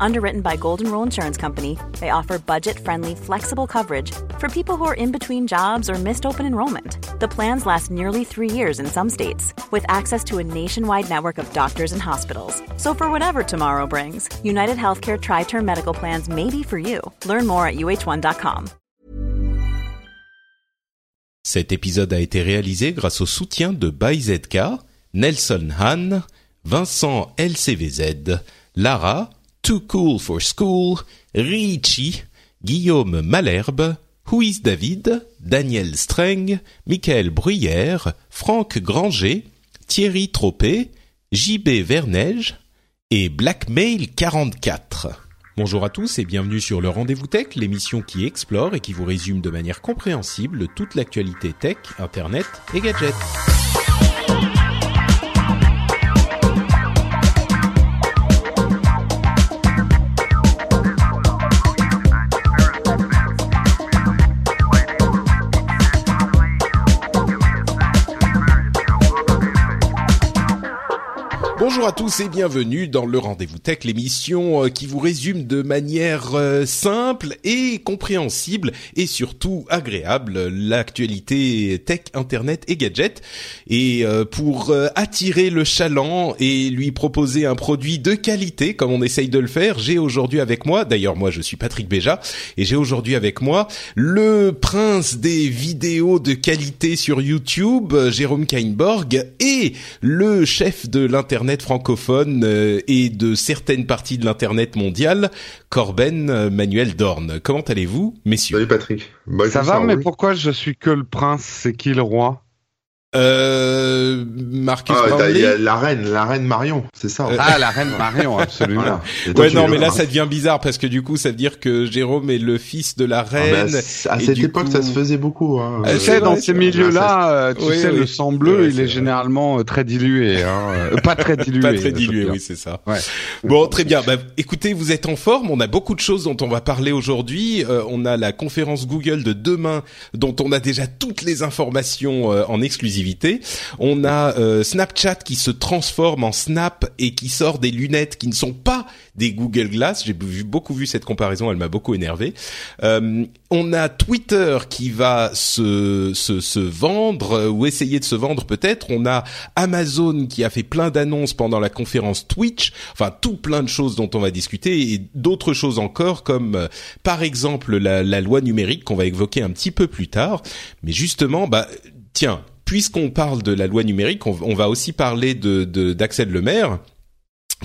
Underwritten by Golden Rule Insurance Company, they offer budget friendly, flexible coverage for people who are in between jobs or missed open enrollment. The plans last nearly three years in some states, with access to a nationwide network of doctors and hospitals. So, for whatever tomorrow brings, United Healthcare Tri Term Medical Plans may be for you. Learn more at uh1.com. Cet épisode a été réalisé grâce au soutien de ByZK, Nelson Han, Vincent LCVZ, Lara, Too Cool for School, Richie, Guillaume Malherbe, Huis David, Daniel Streng, Michael Bruyère, Franck Granger, Thierry Tropé, JB Verneige et Blackmail 44. Bonjour à tous et bienvenue sur le Rendez-vous Tech, l'émission qui explore et qui vous résume de manière compréhensible toute l'actualité tech, internet et gadgets. Bonjour à tous et bienvenue dans le Rendez-vous Tech, l'émission euh, qui vous résume de manière euh, simple et compréhensible et surtout agréable l'actualité tech, internet et gadgets. Et euh, pour attirer le chaland et lui proposer un produit de qualité comme on essaye de le faire, j'ai aujourd'hui avec moi, d'ailleurs moi je suis Patrick Béja, et j'ai aujourd'hui avec moi le prince des vidéos de qualité sur YouTube, Jérôme Kainborg, et le chef de l'internet francophone euh, et de certaines parties de l'internet mondial, Corben euh, Manuel Dorn. Comment allez-vous, messieurs? Salut Patrick. Bah, ça va, mais pourquoi je suis que le prince C'est qui le roi? Euh, Marcus ah, Il y a la reine, la reine Marion, c'est ça. Ah, la reine Marion, absolument. ouais, non, mais là, ça devient bizarre parce que du coup, ça veut dire que Jérôme est le fils de la ah, reine. à cette époque, ça se faisait beaucoup. Hein. Tu sais, dans ces milieux-là, euh, tu sais, le sang bleu, il est, généralement euh, très dilué. Hein. pas très dilué. pas très dilué, oui, c'est ça. Ouais. Bon, très bien. Bah, écoutez, vous êtes en forme. On a beaucoup de choses dont on va parler aujourd'hui. on a la conférence Google de demain, dont on a déjà toutes les informations en exclusivité on a euh, Snapchat qui se transforme en Snap et qui sort des lunettes qui ne sont pas des Google Glass. J'ai beaucoup vu cette comparaison, elle m'a beaucoup énervé. Euh, on a Twitter qui va se, se, se vendre euh, ou essayer de se vendre peut-être. On a Amazon qui a fait plein d'annonces pendant la conférence Twitch. Enfin, tout plein de choses dont on va discuter et d'autres choses encore comme par exemple la, la loi numérique qu'on va évoquer un petit peu plus tard. Mais justement, bah tiens, puisqu'on parle de la loi numérique, on, va aussi parler de d'Axel Lemaire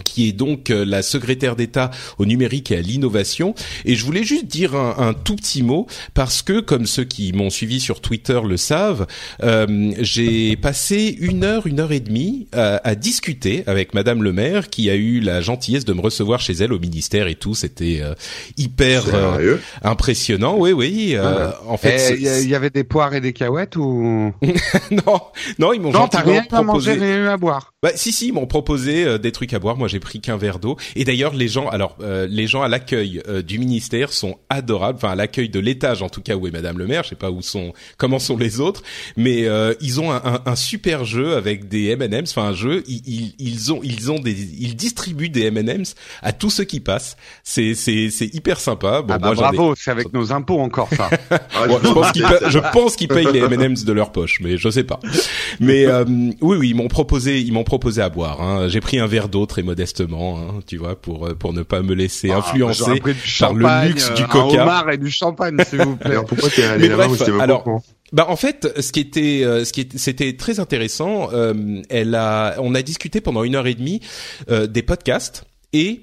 qui est donc euh, la secrétaire d'État au numérique et à l'innovation. Et je voulais juste dire un, tout petit mot parce que, comme ceux qui m'ont suivi sur Twitter le savent, euh, j'ai passé une heure, une heure et demie à, à, discuter avec Madame le Maire, qui a eu la gentillesse de me recevoir chez elle au ministère et tout. C'était euh, hyper impressionnant. Oui, oui. En fait, il y, avait des poires et des cahuètes ou non, non, ils m'ont gentiment rien proposé. À manger, rien à boire. Bah, si, si, ils m'ont proposé des trucs à boire moi j'ai pris qu'un verre d'eau. Et d'ailleurs les gens, alors euh, les gens à l'accueil euh, du ministère sont adorables. Enfin à l'accueil de l'étage en tout cas où est Madame le Maire. Je sais pas où sont, comment sont les autres, mais euh, ils ont un, un, un, super jeu avec des M&M's. Enfin un jeu, ils, ils, ont ils ont des ils distribuent des M&M's à tous ceux qui passent. C'est c'est c'est hyper sympa. Bon, ah bah bravo, c'est avec nos impôts encore ça. Je pense qu'ils je pense qu'ils payent les M&M's de leur poche, mais je sais pas. Mais oui oui ils m'ont proposé ils m'ont proposé à boire. Hein. J'ai pris un verre d'eau très modestement, hein, tu vois, pour euh, pour ne pas me laisser ah, influencer par le luxe du coca. Un et du champagne, s'il vous plaît. pourquoi t'es allé là-bas alors, bah en fait, ce qui était, euh, ce qui c'était très intéressant. Euh, elle a, on a discuté pendant une heure et demie des podcasts et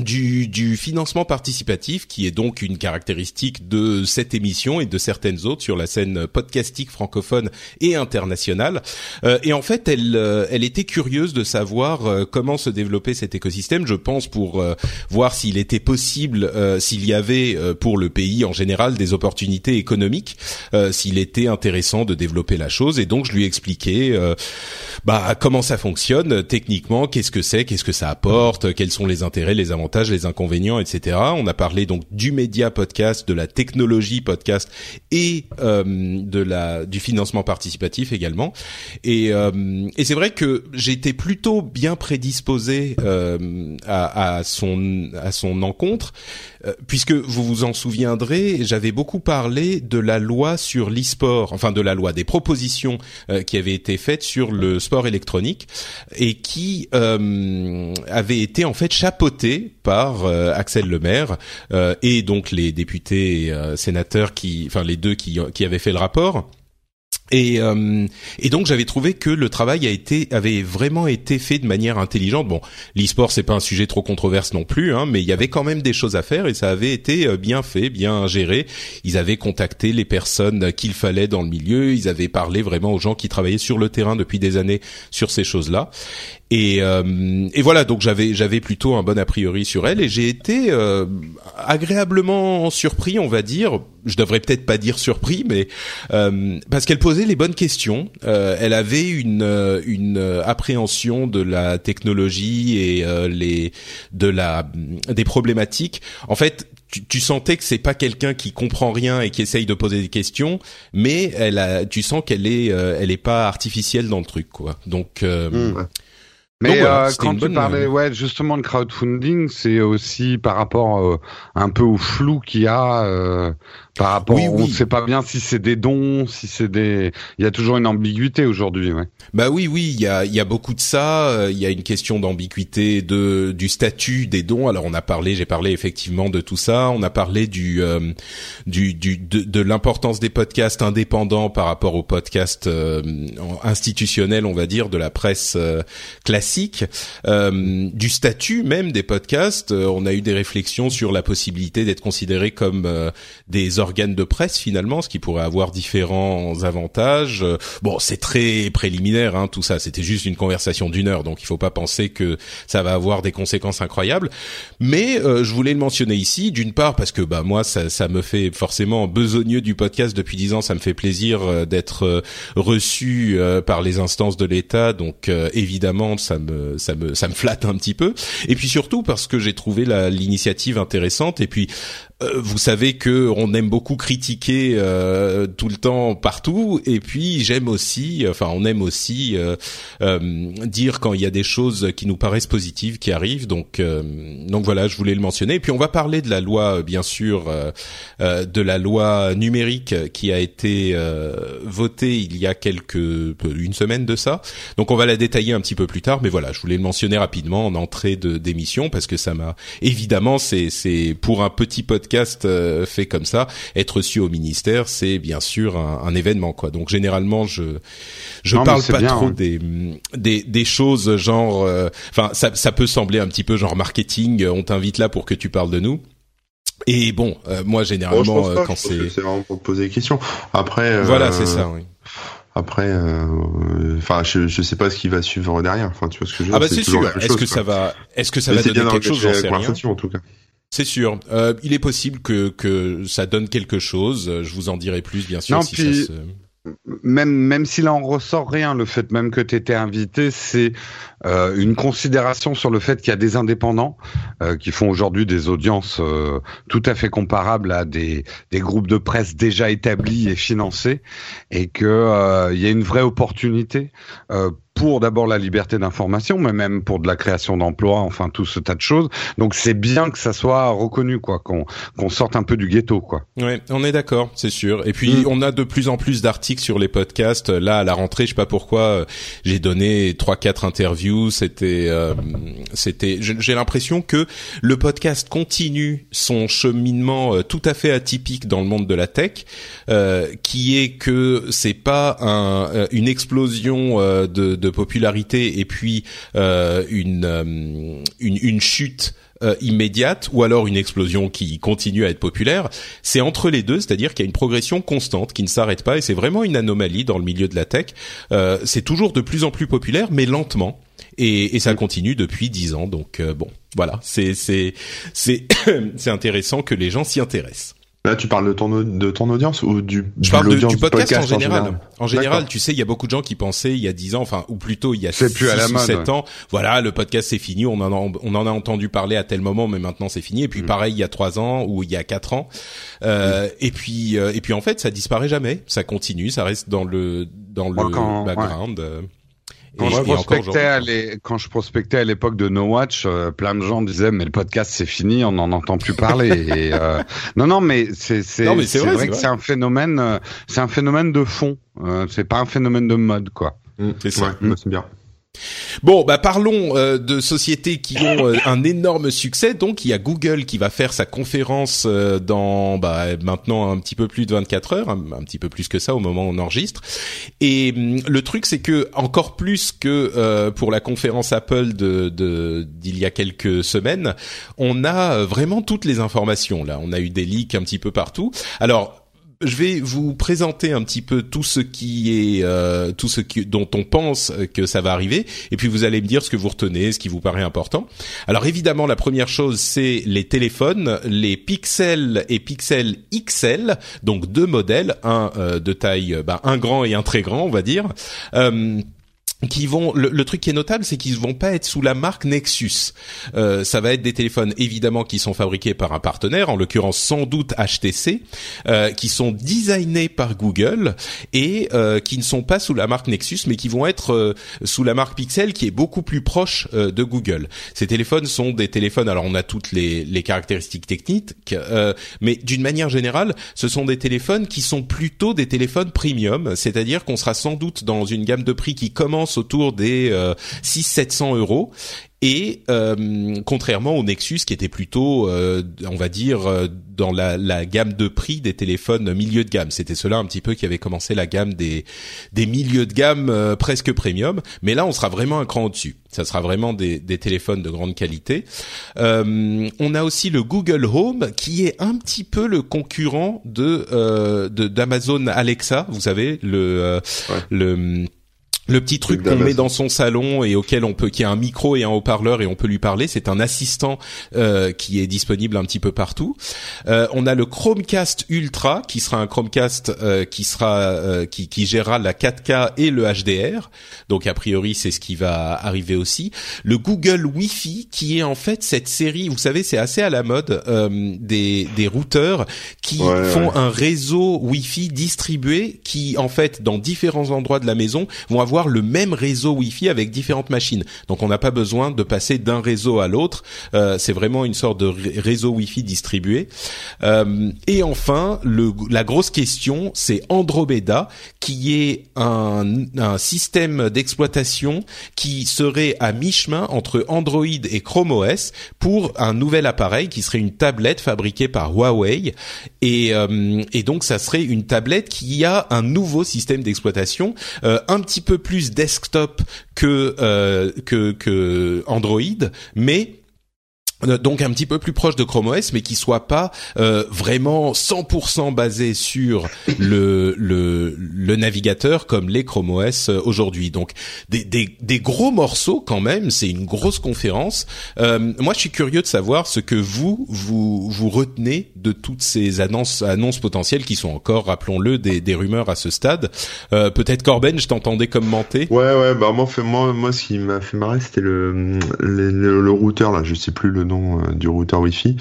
du, du, financement participatif, qui est donc une caractéristique de cette émission et de certaines autres sur la scène podcastique francophone et internationale. Euh, et en fait, elle, euh, elle était curieuse de savoir euh, comment se développer cet écosystème. Je pense pour voir s'il était possible, s'il y avait pour le pays en général des opportunités économiques, s'il était intéressant de développer la chose. Et donc, je lui ai expliqué bah, comment ça fonctionne techniquement, qu'est-ce que c'est, qu'est-ce que ça apporte, quels sont les intérêts, les avantages les inconvénients, etc. On a parlé donc du média podcast, de la technologie podcast et de la du financement participatif également. Et, et c'est vrai que j'étais plutôt bien prédisposé à, à son à son encontre euh, puisque vous vous en souviendrez, j'avais beaucoup parlé de la loi sur l'e-sport, enfin de la loi des propositions euh, qui avaient été faites sur le sport électronique et qui euh, avaient été en fait chapeautées par Axel Lemaire et donc les députés et sénateurs qui, enfin les deux qui, qui avaient fait le rapport. Et, euh, et donc j'avais trouvé que le travail a été avait vraiment été fait de manière intelligente. Bon, l'e-sport c'est pas un sujet trop controverse non plus, hein, mais il y avait quand même des choses à faire et ça avait été euh, bien fait, bien géré. Ils avaient contacté les personnes qu'il fallait dans le milieu, ils avaient parlé vraiment aux gens qui travaillaient sur le terrain depuis des années sur ces choses-là. Et, euh, et voilà, donc j'avais j'avais plutôt un bon a priori sur elle et j'ai été euh, agréablement surpris, on va dire. Je devrais peut-être pas dire surpris, mais euh, parce qu'elle posait les bonnes questions. elle avait une une appréhension de la technologie et les de la des problématiques. En fait, tu, tu, sentais que c'est pas quelqu'un qui comprend rien et qui essaye de poser des questions, mais elle a, tu sens qu'elle est, elle est pas artificielle dans le truc, quoi. Donc, mmh. Mais euh, quand tu parlais euh, ouais, justement de crowdfunding, c'est aussi par rapport euh, un peu au flou qu'il y a euh, par rapport, oui, on ne sait pas bien si c'est des dons, si c'est des. Il y a toujours une ambiguïté aujourd'hui, ouais. Bah oui, oui, il y a, y a beaucoup de ça. Euh, il y a une question d'ambiguïté de du statut des dons. Alors on a parlé, j'ai parlé effectivement de tout ça. On a parlé du euh, du, du de, de l'importance des podcasts indépendants par rapport aux podcasts euh, institutionnels, on va dire, de la presse classique, du statut même des podcasts. on a eu des réflexions sur la possibilité d'être considérés comme des organes de presse finalement, ce qui pourrait avoir différents avantages. Bon, c'est très préliminaire hein, tout ça. C'était juste une conversation d'une heure, donc il faut pas penser que ça va avoir des conséquences incroyables. Mais euh, je voulais le mentionner ici, d'une part parce que bah moi ça, ça me fait forcément besogneux du podcast depuis dix ans. Ça me fait plaisir euh, d'être euh, reçu par les instances de l'État, donc évidemment ça me ça me ça me flatte un petit peu. Et puis surtout parce que j'ai trouvé l'initiative intéressante. Et puis euh, vous savez que on aime beaucoup critiquer euh, tout le temps partout, et puis j'aime aussi, enfin on aime aussi euh, dire quand il y a des choses qui nous paraissent positives qui arrivent. Donc donc voilà, je voulais le mentionner. Et puis on va parler de la loi, bien sûr, de la loi numérique qui a été votée il y a quelques une semaine de ça. Donc on va la détailler un petit peu plus tard, mais voilà, je voulais le mentionner rapidement en entrée de d'émission parce que ça m'a évidemment c'est c'est pour un petit podcast podcast euh, fait comme ça, être reçu au ministère, c'est bien sûr un, événement quoi. Donc généralement je je parle pas trop hein. des, des des choses genre euh, enfin ça ça peut sembler un petit peu genre marketing, on t'invite là pour que tu parles de nous. Et bon, euh, moi généralement quand c'est c'est vraiment pour poser des questions. Après Voilà, c'est ça oui. Après, enfin, je, je sais pas ce qui va suivre derrière. Enfin, tu vois ce que je veux Ah bah c'est sûr. Est-ce que ça va, est-ce que ça va donner quelque chose J'en sais rien. En tout cas. C'est sûr. Euh, il est possible que, que ça donne quelque chose. Je vous en dirai plus, bien sûr, si ça se même même s'il en ressort rien, le fait même que tu étais invité, c'est euh, une considération sur le fait qu'il y a des indépendants euh, qui font aujourd'hui des audiences euh, tout à fait comparables à des, des groupes de presse déjà établis et financés, et que il y a une vraie opportunité pour d'abord la liberté d'information, mais même pour de la création d'emplois, enfin tout ce tas de choses. Donc c'est bien que ça soit reconnu, quoi, qu'on qu'on sorte un peu du ghetto, quoi. Ouais, on est d'accord, c'est sûr. Et puis mm. on a de plus en plus d'articles sur les podcasts. Là, à la rentrée, je sais pas pourquoi, euh, j'ai donné trois quatre interviews. C'était, euh, c'était, j'ai l'impression que le podcast continue son cheminement euh, tout à fait atypique dans le monde de la tech, qui est que c'est pas un, une explosion de, de de popularité et puis euh, une, euh, une, une chute euh, immédiate ou alors une explosion qui continue à être populaire, c'est entre les deux, c'est-à-dire qu'il y a une progression constante qui ne s'arrête pas et c'est vraiment une anomalie dans le milieu de la tech. Euh, c'est toujours de plus en plus populaire, mais lentement. Et, et ça continue depuis dix ans, donc bon, voilà, c'est c'est c'est c'est intéressant que les gens s'y intéressent. Là, tu parles de ton, de ton audience ou du Je parle du, podcast, en général. En général, tu sais, il y a beaucoup de gens qui pensaient il y a 10 ans, enfin, ou plutôt il y a 6 plus à la ou 7 ans, voilà, le podcast c'est fini, on en, a, on en a entendu parler à tel moment, mais maintenant c'est fini. Et puis mm. pareil, il y a 3 ans ou il y a 4 ans. Euh, mm. Et puis, euh, et puis en fait, ça disparaît jamais. Ça continue, ça reste dans le dans le background. Quand, je prospectais à quand je prospectais à l'époque de No Watch, euh, plein de gens disaient mais le podcast c'est fini, on n'en entend plus parler. et, euh... Non non mais c'est vrai, vrai, que c'est un phénomène euh, c'est un phénomène de fond. Euh, c'est pas un phénomène de mode quoi. Mmh, c'est ça. Ouais, c'est bien. Bon, bah parlons euh, de sociétés qui ont euh, un énorme succès. Donc, il y a Google qui va faire sa conférence euh, dans bah, maintenant un petit peu plus de 24 heures, un, petit peu plus que ça au moment où on enregistre. Et hum, le truc, c'est que encore plus que pour la conférence Apple de d'il y a quelques semaines, on a vraiment toutes les informations. Là, on a eu des leaks un petit peu partout. Alors je vais vous présenter un petit peu tout ce qui est euh, tout ce qui, dont on pense que ça va arriver et puis vous allez me dire ce que vous retenez, ce qui vous paraît important. Alors évidemment la première chose c'est les téléphones, les Pixel et Pixel XL, donc deux modèles, un euh, de taille bah, un grand et un très grand on va dire. Euh, qui vont le, truc qui est notable c'est qu'ils vont pas être sous la marque Nexus. Euh, ça va être des téléphones évidemment qui sont fabriqués par un partenaire en l'occurrence sans doute HTC euh, qui sont designés par Google et euh, qui ne sont pas sous la marque Nexus mais qui vont être euh, sous la marque Pixel qui est beaucoup plus proche euh, de Google. Ces téléphones sont des téléphones alors on a toutes les, les caractéristiques techniques mais d'une manière générale ce sont des téléphones qui sont plutôt des téléphones premium c'est-à-dire qu'on sera sans doute dans une gamme de prix qui commence autour des euh, 600-700 euros et euh, contrairement au Nexus qui était plutôt, euh, on va dire, euh, dans la, la, gamme de prix des téléphones milieu de gamme. C'était cela un petit peu qui avait commencé la gamme des des milieux de gamme presque premium. Mais là, on sera vraiment un cran au-dessus. Ça sera vraiment des, des téléphones de grande qualité. on a aussi le Google Home qui est un petit peu le concurrent de d'Amazon Alexa. Vous savez le le le petit truc qu'on met dans son salon et auquel on peut, qui a un micro et un haut-parleur et on peut lui parler, c'est un assistant euh, qui est disponible un petit peu partout. Euh, on a le Chromecast Ultra qui sera un Chromecast euh, qui sera euh, qui, qui gérera la 4K et le HDR. Donc a priori c'est ce qui va arriver aussi. Le Google Wi-Fi qui est en fait cette série, vous savez c'est assez à la mode euh, des des routeurs qui font un réseau Wi-Fi distribué qui en fait dans différents endroits de la maison vont avoir le même réseau Wi-Fi avec différentes machines. Donc on n'a pas besoin de passer d'un réseau à l'autre. Euh, c'est vraiment une sorte de réseau Wi-Fi distribué. Euh, et enfin, la grosse question, c'est Andromeda, qui est un, système d'exploitation qui serait à mi-chemin entre Android et Chrome OS pour un nouvel appareil qui serait une tablette fabriquée par Huawei. Et, euh, et donc ça serait une tablette qui a un nouveau système d'exploitation, un petit peu plus desktop que euh, que, que Android, mais donc un petit peu plus proche de Chrome OS, mais qui soit pas euh, vraiment 100% basé sur le, le, le navigateur comme les Chrome OS euh, aujourd'hui. Donc des, des, des, gros morceaux quand même. C'est une grosse conférence. Euh, moi, je suis curieux de savoir ce que vous vous vous retenez de toutes ces annonces annonces potentielles qui sont encore, rappelons-le, des, des rumeurs à ce stade. Euh, Peut-être Corben, je t'entendais commenter. Ouais, ouais. Bah moi, moi, moi, ce qui m'a fait marrer, c'était le, le, le, le routeur là. Je sais plus le nom euh, du routeur Wi-Fi.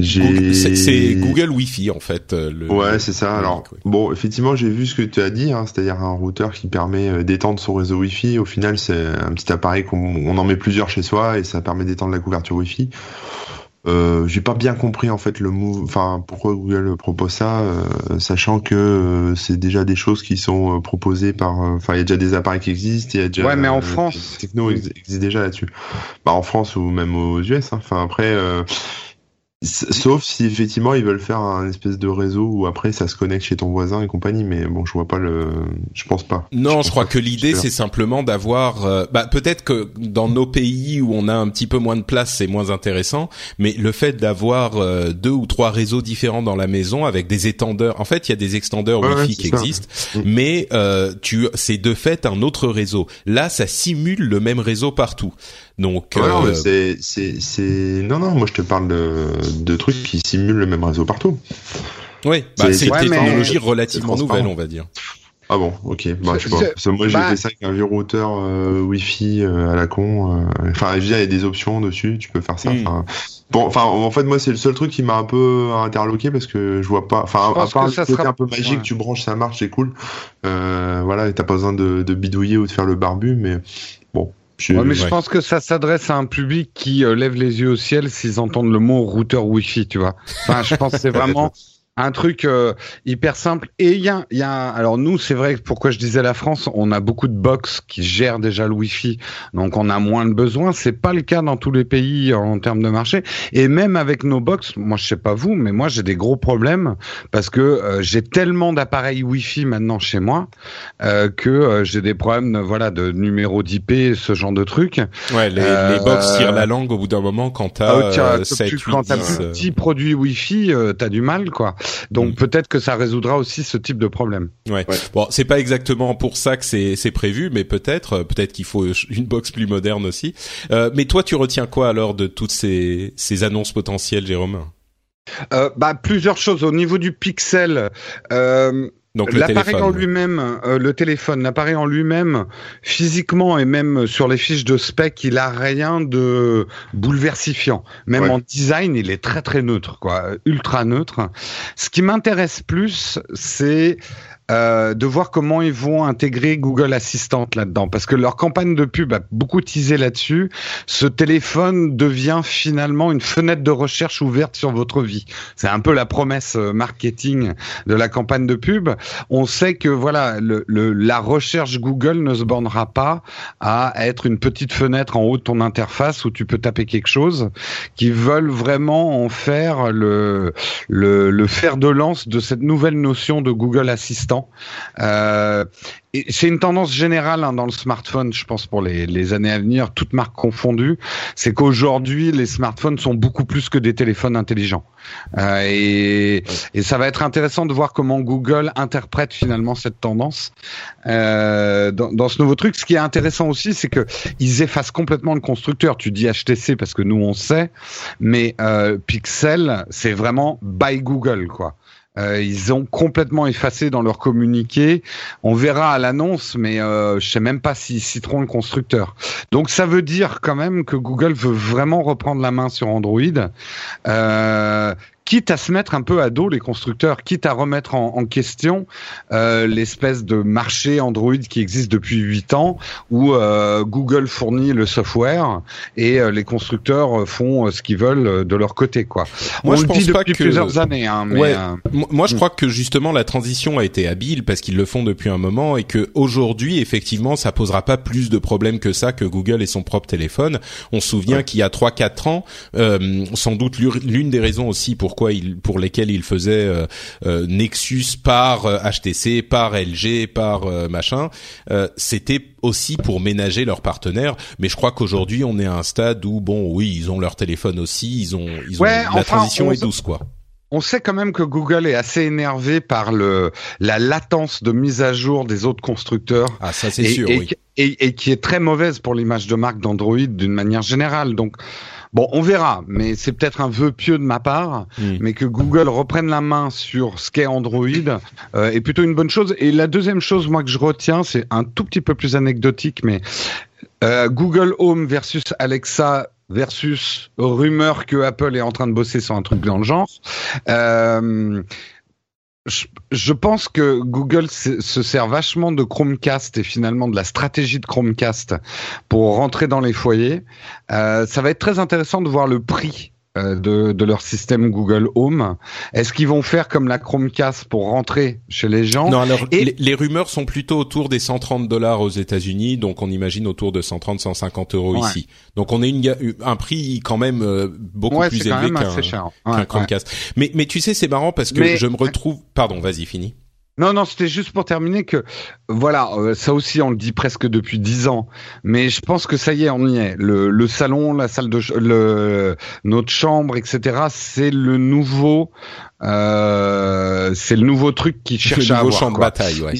C'est Google Wi-Fi en fait. Euh, le, ouais, c'est ça. Alors bon, effectivement, j'ai vu ce que tu as dit, hein, c'est-à-dire un routeur qui permet euh, d'étendre son réseau Wi-Fi. Au final, c'est un petit appareil qu'on en met plusieurs chez soi et ça permet d'étendre la couverture Wi-Fi. Euh, j'ai pas bien compris en fait le move, enfin pourquoi Google propose ça, sachant que c'est déjà des choses qui sont proposées par, enfin il y a déjà des appareils qui existent, il y a déjà. Ouais, mais en France, techno existe déjà là-dessus. Bah en France ou même aux US. Hein. Enfin après, Sauf si effectivement ils veulent faire un espèce de réseau où après ça se connecte chez ton voisin et compagnie, mais bon, je vois pas le, je pense pas. Non, je, crois que, l'idée c'est simplement d'avoir, euh, bah peut-être que dans nos pays où on a un petit peu moins de place, c'est moins intéressant, mais le fait d'avoir euh, deux ou trois réseaux différents dans la maison avec des étendeurs, en fait, il y a des extendeurs Wi-Fi qui existent, mm. mais euh, tu, c'est de fait un autre réseau. Là, ça simule le même réseau partout. Donc, euh, c'est, c'est, c'est, non, non, moi je te parle de, de trucs qui simulent le même réseau partout. Oui, bah, c'est une technologie relativement nouvelle, on va dire. Ah bon, ok. Bah, je sais pas. moi, j'ai bah fait ça avec un vieux routeur euh, Wi-Fi euh, à la con. Enfin, je il y a des options dessus. Tu peux faire ça. Hmm. Enfin, bon, enfin, en fait, moi, c'est le seul truc qui m'a un peu interloqué parce que je vois pas. Enfin, à part le côté un peu magique, tu branches, ça marche, c'est cool. voilà, t'as pas besoin de, de, bidouiller ou de faire le barbu, mais bon. Je... mais je pense que ça s'adresse à un public qui lève les yeux au ciel s'ils entendent le mot routeur Wi-Fi, tu vois. Enfin, je pense que c'est vraiment un truc euh, hyper simple. Et il y a, y a, alors nous, c'est vrai, pourquoi je disais la France, on a beaucoup de box qui gèrent déjà le Wi-Fi, donc on a moins de besoins. C'est pas le cas dans tous les pays en termes de marché. Et même avec nos box, moi je sais pas vous, mais moi j'ai des gros problèmes parce que euh, j'ai tellement d'appareils Wi-Fi maintenant chez moi euh, que j'ai des problèmes, voilà, de numéro d'IP, ce genre de trucs. Ouais, les, les box tirent la langue au bout d'un moment quand t'as ah, as 7, 8, quand t'as petit produit Wi-Fi, t'as du mal, quoi. Donc mm. peut-être que ça résoudra aussi ce type de problème. Ouais. Bon, c'est pas exactement pour ça que c'est c'est prévu, mais peut-être euh, peut-être qu'il faut une box plus moderne aussi. Euh, mais toi, tu retiens quoi alors de toutes ces ces annonces potentielles, Jérôme? Euh, bah plusieurs choses au niveau du Pixel. Euh, donc l'appareil en lui-même, euh, le téléphone, l'appareil en lui-même, physiquement et même sur les fiches de spec, il a rien de bouleversifiant. Même en design, il est très très neutre, quoi, ultra neutre. Ce qui m'intéresse plus, c'est euh, de voir comment ils vont intégrer Google Assistant là-dedans, parce que leur campagne de pub a beaucoup teasé là-dessus. Ce téléphone devient finalement une fenêtre de recherche ouverte sur votre vie. C'est un peu la promesse euh, marketing de la campagne de pub. On sait que voilà, le, la recherche Google ne se bornera pas à être une petite fenêtre en haut de ton interface où tu peux taper quelque chose. Qui veulent vraiment en faire le, le, le fer de lance de cette nouvelle notion de Google Assistant euh, c'est une tendance générale hein, dans le smartphone, je pense pour les, années à venir, toutes marques confondues, c'est qu'aujourd'hui les smartphones sont beaucoup plus que des téléphones intelligents. Euh, et, ça va être intéressant de voir comment Google interprète finalement cette tendance euh, dans, ce nouveau truc. Ce qui est intéressant aussi, c'est que ils effacent complètement le constructeur. Tu dis HTC parce que nous on sait, mais Pixel, c'est vraiment by Google quoi. Euh, ils ont complètement effacé dans leur communiqué. On verra à l'annonce, mais euh, je sais même pas s'ils citeront le constructeur. Donc ça veut dire quand même que Google veut vraiment reprendre la main sur Android. Euh, quitte à se mettre un peu à dos les constructeurs, quitte à remettre en, question euh, l'espèce de marché Android qui existe depuis 8 ans, où euh, Google fournit le software et euh, les constructeurs font ce qu'ils veulent de leur côté. Quoi. Moi, On je le pense dit depuis plusieurs années. Hein, mais, Moi, je hmm. crois que justement la transition a été habile parce qu'ils le font depuis un moment et que aujourd'hui, effectivement, ça posera pas plus de problèmes que ça que Google et son propre téléphone. On se souvient qu'il y a 3-4 ans, sans doute l'une des raisons aussi pour pourquoi il, pour lesquels il faisait euh, euh, Nexus par HTC, euh, par LG, par machin, c'était aussi pour ménager leurs partenaires. Mais je crois qu'aujourd'hui, on est à un stade où bon, oui, ils ont leur téléphone aussi, ils ont, ils ont la transition est douce quoi. On sait quand même que Google est assez énervé par le la latence de mise à jour des autres constructeurs. Ah ça c'est sûr, oui. Et, et, qui est très mauvaise pour l'image de marque d'Android d'une manière générale. Donc Bon, on verra, mais c'est peut-être un vœu pieux de ma part, hmm. mais que Google reprenne la main sur ce qu'est Android euh, est plutôt une bonne chose. Et la deuxième chose, moi, que je retiens, c'est un tout petit peu plus anecdotique, mais euh, Google Home versus Alexa versus rumeur que Apple est en train de bosser sur un truc dans le genre. Euh, je, pense que Google se, sert vachement de Chromecast et finalement de la stratégie de Chromecast pour rentrer dans les foyers. Euh, ça va être très intéressant de voir le prix de, de, leur système Google Home. Est-ce qu'ils vont faire comme la Chromecast pour rentrer chez les gens Non, alors les, rumeurs sont plutôt autour des 130 dollars aux États-Unis, donc on imagine autour de 130-150 euros ici. Donc on est une, un prix quand même euh, beaucoup plus élevé qu'un Chromecast. Mais, mais tu sais, c'est marrant parce que je me retrouve. Pardon, vas-y, fini. Non, non, c'était juste pour terminer que, voilà, euh, ça aussi on le dit presque depuis dix ans, mais je pense que ça y est, on y est. Le, le salon, la salle de, le, notre chambre, etc. C'est le nouveau euh, c'est le nouveau truc qu'ils cherchent à avoir. champ de bataille, ouais.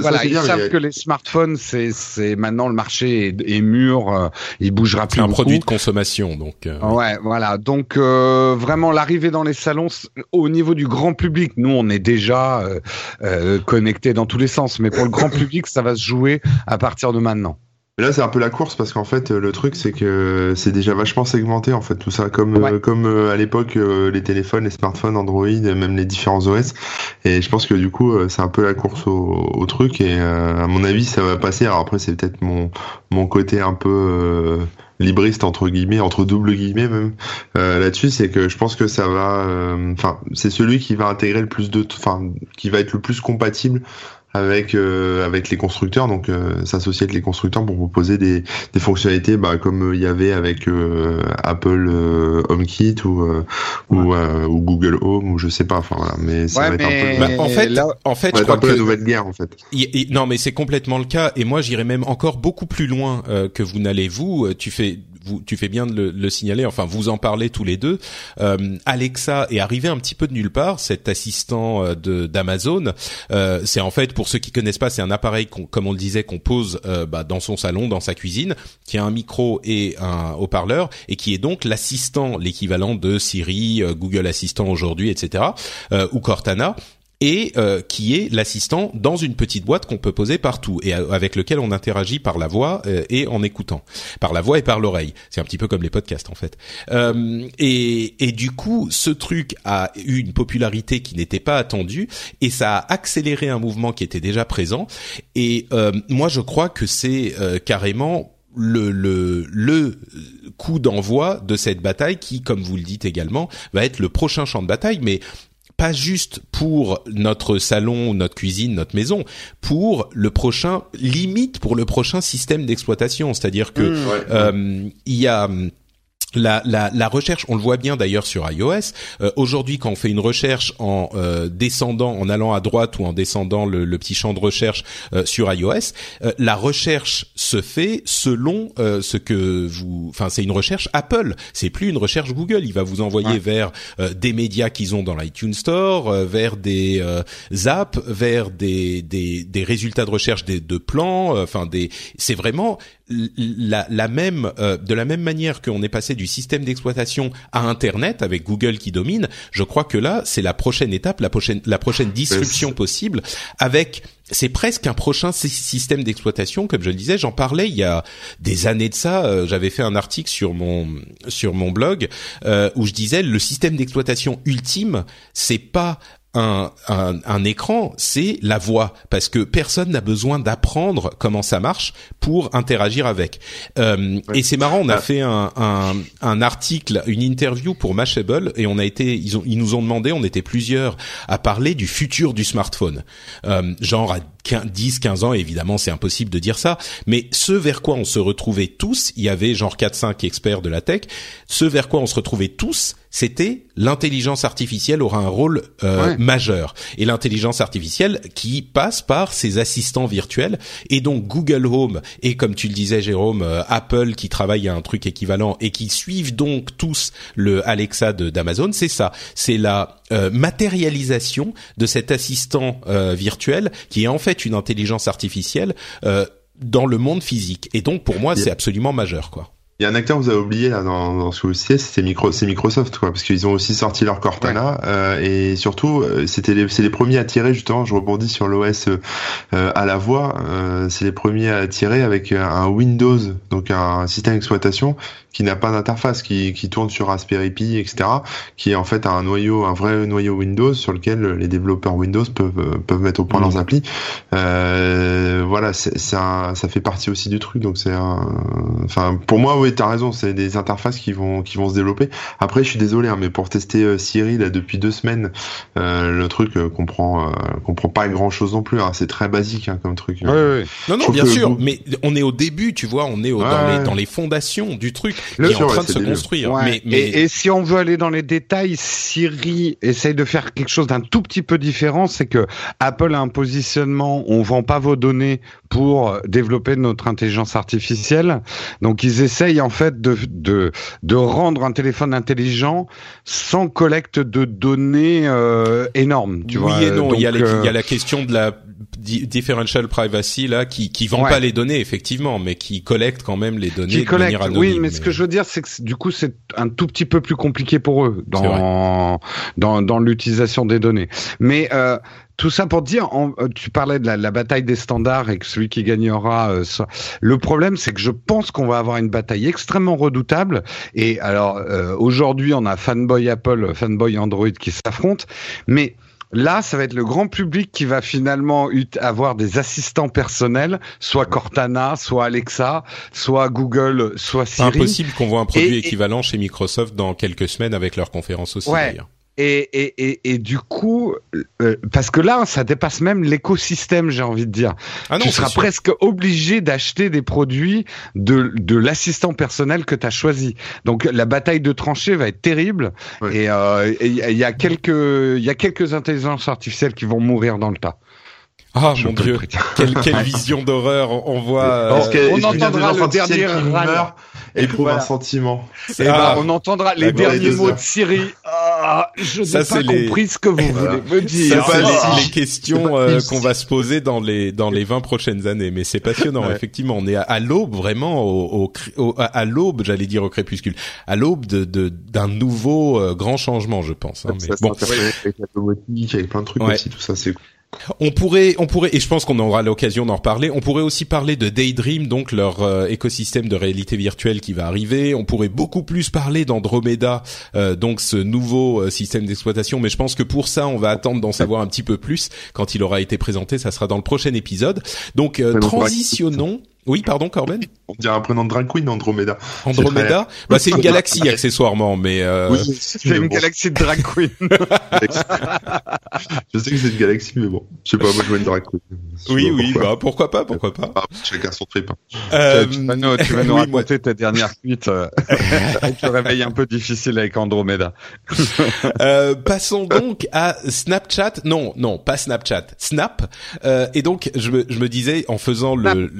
voilà, ils savent que les smartphones, c'est c'est maintenant le marché est, mûr, euh, il bougera plus. C'est un produit de consommation, donc. Euh, ouais, voilà. Donc euh, vraiment l'arrivée dans les salons, au niveau du grand public, nous on est déjà euh, connectés dans tous les sens, mais pour le grand public, ça va se jouer à partir de maintenant. Mais là, c'est un peu la course parce qu'en fait, le truc, c'est que c'est déjà vachement segmenté en fait tout ça, comme euh, comme euh, à l'époque euh, les téléphones, les smartphones, Android, même les différents OS. Et je pense que du coup, c'est un peu la course au, au truc. Et à mon avis, ça va passer. Alors après, c'est peut-être mon mon côté un peu libriste entre guillemets, entre double guillemets même là-dessus, c'est que je pense que ça va, enfin, c'est celui qui va intégrer le plus de, enfin, qui va être le plus compatible avec euh, avec les constructeurs, donc euh, s'associer avec les constructeurs pour proposer des, des fonctionnalités, bah, comme il y avait avec euh, Apple HomeKit ou ou, ou, Google Home ou je sais pas, enfin voilà, mais ça va être un peu. Bah, en fait, en fait, je crois que la nouvelle guerre en fait. non, mais c'est complètement le cas, et moi j'irais même encore beaucoup plus loin que vous n'allez vous. Tu fais tu fais bien de le, signaler. Enfin, vous en parlez tous les deux. Euh, Alexa est arrivé un petit peu de nulle part. Cet assistant euh, de d'Amazon, euh, c'est en fait pour ceux qui connaissent pas, c'est un appareil comme on le disait qu'on pose bah, dans son salon, dans sa cuisine, qui a un micro et un haut-parleur et qui est donc l'assistant, l'équivalent de Siri, Google Assistant aujourd'hui, etc. ou Cortana et euh, qui est l'assistant dans une petite boîte qu'on peut poser partout et avec lequel on interagit par la voix euh, et en écoutant, par la voix et par l'oreille. C'est un petit peu comme les podcasts en fait. Euh, et, et du coup, ce truc a eu une popularité qui n'était pas attendue et ça a accéléré un mouvement qui était déjà présent. Et moi, je crois que c'est carrément le, le, le coup d'envoi de cette bataille qui, comme vous le dites également, va être le prochain champ de bataille. Mais pas juste pour notre salon, notre cuisine, notre maison, pour le prochain, limite pour le prochain système d'exploitation. C'est-à-dire que mmh, euh, il y a la, la, la, recherche, on le voit bien d'ailleurs sur iOS. Euh, aujourd'hui, quand on fait une recherche en euh, descendant, en allant à droite ou en descendant le, le petit champ de recherche euh, sur iOS, la recherche se fait selon ce que vous. Enfin, c'est une recherche Apple. C'est plus une recherche Google. Il va vous envoyer vers des médias qu'ils ont dans l'iTunes Store, vers des apps, vers des, des, des résultats de recherche des, de plans. Enfin, des. C'est vraiment la, la même euh, de la même manière qu'on est passé du système d'exploitation à Internet avec Google qui domine, je crois que là c'est la prochaine étape, la prochaine la prochaine disruption possible avec c'est presque un prochain système d'exploitation, comme je le disais. J'en parlais il y a des années de ça. Euh, j'avais fait un article sur mon sur mon blog euh, où je disais le système d'exploitation ultime, c'est pas un, un, écran, c'est la voix, parce que personne n'a besoin d'apprendre comment ça marche pour interagir avec. Euh, Et c'est marrant, on a fait un, un, un, article, une interview pour Mashable, et on a été, ils, ont, ils nous ont demandé, on était plusieurs, à parler du futur du smartphone, euh, genre à 10, 15 ans, évidemment, c'est impossible de dire ça, mais ce vers quoi on se retrouvait tous, il y avait genre 4-5 experts de la tech, ce vers quoi on se retrouvait tous, c'était l'intelligence artificielle aura un rôle euh, majeur. Et l'intelligence artificielle qui passe par ses assistants virtuels. Et donc Google Home et comme tu le disais Jérôme, euh, Apple qui travaille à un truc équivalent et qui suivent donc tous le Alexa d'Amazon, c'est ça. C'est la euh, matérialisation de cet assistant virtuel qui est en fait une intelligence artificielle dans le monde physique. Et donc pour moi c'est absolument majeur quoi. Il y a un acteur que vous avez oublié là dans, dans ce que vous citez, c'est Micro, Microsoft quoi, parce qu'ils ont aussi sorti leur Cortana euh, et surtout euh, c'était les, c'est les premiers à tirer justement. Je rebondis sur l'OS euh, à la voix, euh, c'est les premiers à tirer avec un Windows, donc un système d'exploitation qui n'a pas d'interface, qui, qui tourne sur Raspberry Pi, etc., qui est en fait un noyau, un vrai noyau Windows sur lequel les développeurs Windows peuvent peuvent mettre au point leurs mmh. applis. Euh, voilà, c'est, ça fait partie aussi du truc, donc c'est un, enfin pour moi oui, t'as raison, c'est des interfaces qui vont qui vont se développer. Après, je suis désolé, hein, mais pour tester euh, Siri là depuis deux semaines, euh, le truc euh, comprend euh, comprend pas grand chose non plus. Hein, c'est très basique hein, comme truc. Ouais, ouais. Non, non, bien sûr, mais on est au début, tu vois, on est au, dans, les, dans les fondations du truc qui est en train de se construire. Mais, mais... Et, et, si on veut aller dans les détails, Siri essaye de faire quelque chose d'un tout petit peu différent, c'est que Apple a un positionnement, on vend pas vos données pour développer notre intelligence artificielle, donc ils essayent essaye en fait de, de, de rendre un téléphone intelligent sans collecte de données euh, énormes. Tu oui vois. et non, il y, a Donc, les- il y a euh, la question de la di- differential privacy là, qui qui vend Ouais. pas les données effectivement, mais qui collecte quand même les données qui de manière collectent. anonyme. Oui, mais ce que je veux dire, c'est que du coup, c'est un tout petit peu plus compliqué pour eux dans dans, dans l'utilisation des données. Mais euh, tout ça pour dire, euh, tu parlais de la, la bataille des standards et que celui qui gagnera. euh, ça- Le problème, c'est que je pense qu'on va avoir une bataille extrêmement redoutable. Et alors, euh, aujourd'hui, on a fanboy Apple, fanboy Android qui s'affrontent, mais Là, ça va être le grand public qui va finalement avoir des assistants personnels, soit Cortana, soit Alexa, soit Google, soit C'est Siri. impossible qu'on voit un produit Et- et- équivalent chez Microsoft dans quelques semaines avec leur conférence aussi. Ouais. d'ailleurs. Et, et, et, et du coup, euh, parce que là, ça dépasse même l'écosystème, j'ai envie de dire. Ah non, tu seras sûr. presque obligé d'acheter des produits de, de l'assistant personnel que tu as choisi. Donc la bataille de tranchées va être terrible. Ouais. Et euh, et il y a quelques il y a quelques intelligences artificielles qui vont mourir dans le tas. Ah Je mon dieu, quelle, quelle vision d'horreur on voit. euh, Parce que- on entendra le dernier meurt éprouve Voilà. un sentiment. Et ben, Ah. on entendra les derniers mots de Siri. Ah, je Ça, n'ai c'est pas les- compris ce que vous voulez me dire. Ça, c'est pas les, questions euh, qu'on va se poser dans les dans les 20 prochaines années, mais c'est passionnant. Ouais. Effectivement, on est à, à l'aube vraiment au, au à, l'aube, j'allais dire au crépuscule, à l'aube de de- d'un nouveau euh, grand changement, je pense. hein, mais ça bon, avec la domotique, avec plein de trucs Ouais. aussi, tout ça, c'est cool. On pourrait, on pourrait, et je pense qu'on aura l'occasion d'en reparler. On pourrait aussi parler de Daydream, donc leur euh, écosystème de réalité virtuelle qui va arriver. On pourrait beaucoup plus parler d'Andromeda, euh, donc ce nouveau euh, système d'exploitation. Mais je pense que pour ça, on va attendre d'en savoir un petit peu plus quand il aura été présenté. Ça sera dans le prochain épisode. Donc euh, transitionnons. Oui, pardon, Corben. On dirait un prénom de drag queen, Andromeda. Andromeda. Bah, c'est une galaxie accessoirement, mais euh, Oui, C'est mais une bon, galaxie de drag queen. Je sais que c'est une galaxie, mais bon. Je sais pas, moi je vois une drag queen. Je oui, oui, pourquoi. bah pourquoi pas, pourquoi pas. Ah, chacun son trip. hein. Euh, tu vas nous, tu vas nous oui, moi- ta dernière suite euh, avec le réveil un peu difficile avec Andromeda. Euh, passons donc à Snapchat. Non, non, pas Snapchat. Snap. Euh, et donc, je me, je me disais en faisant le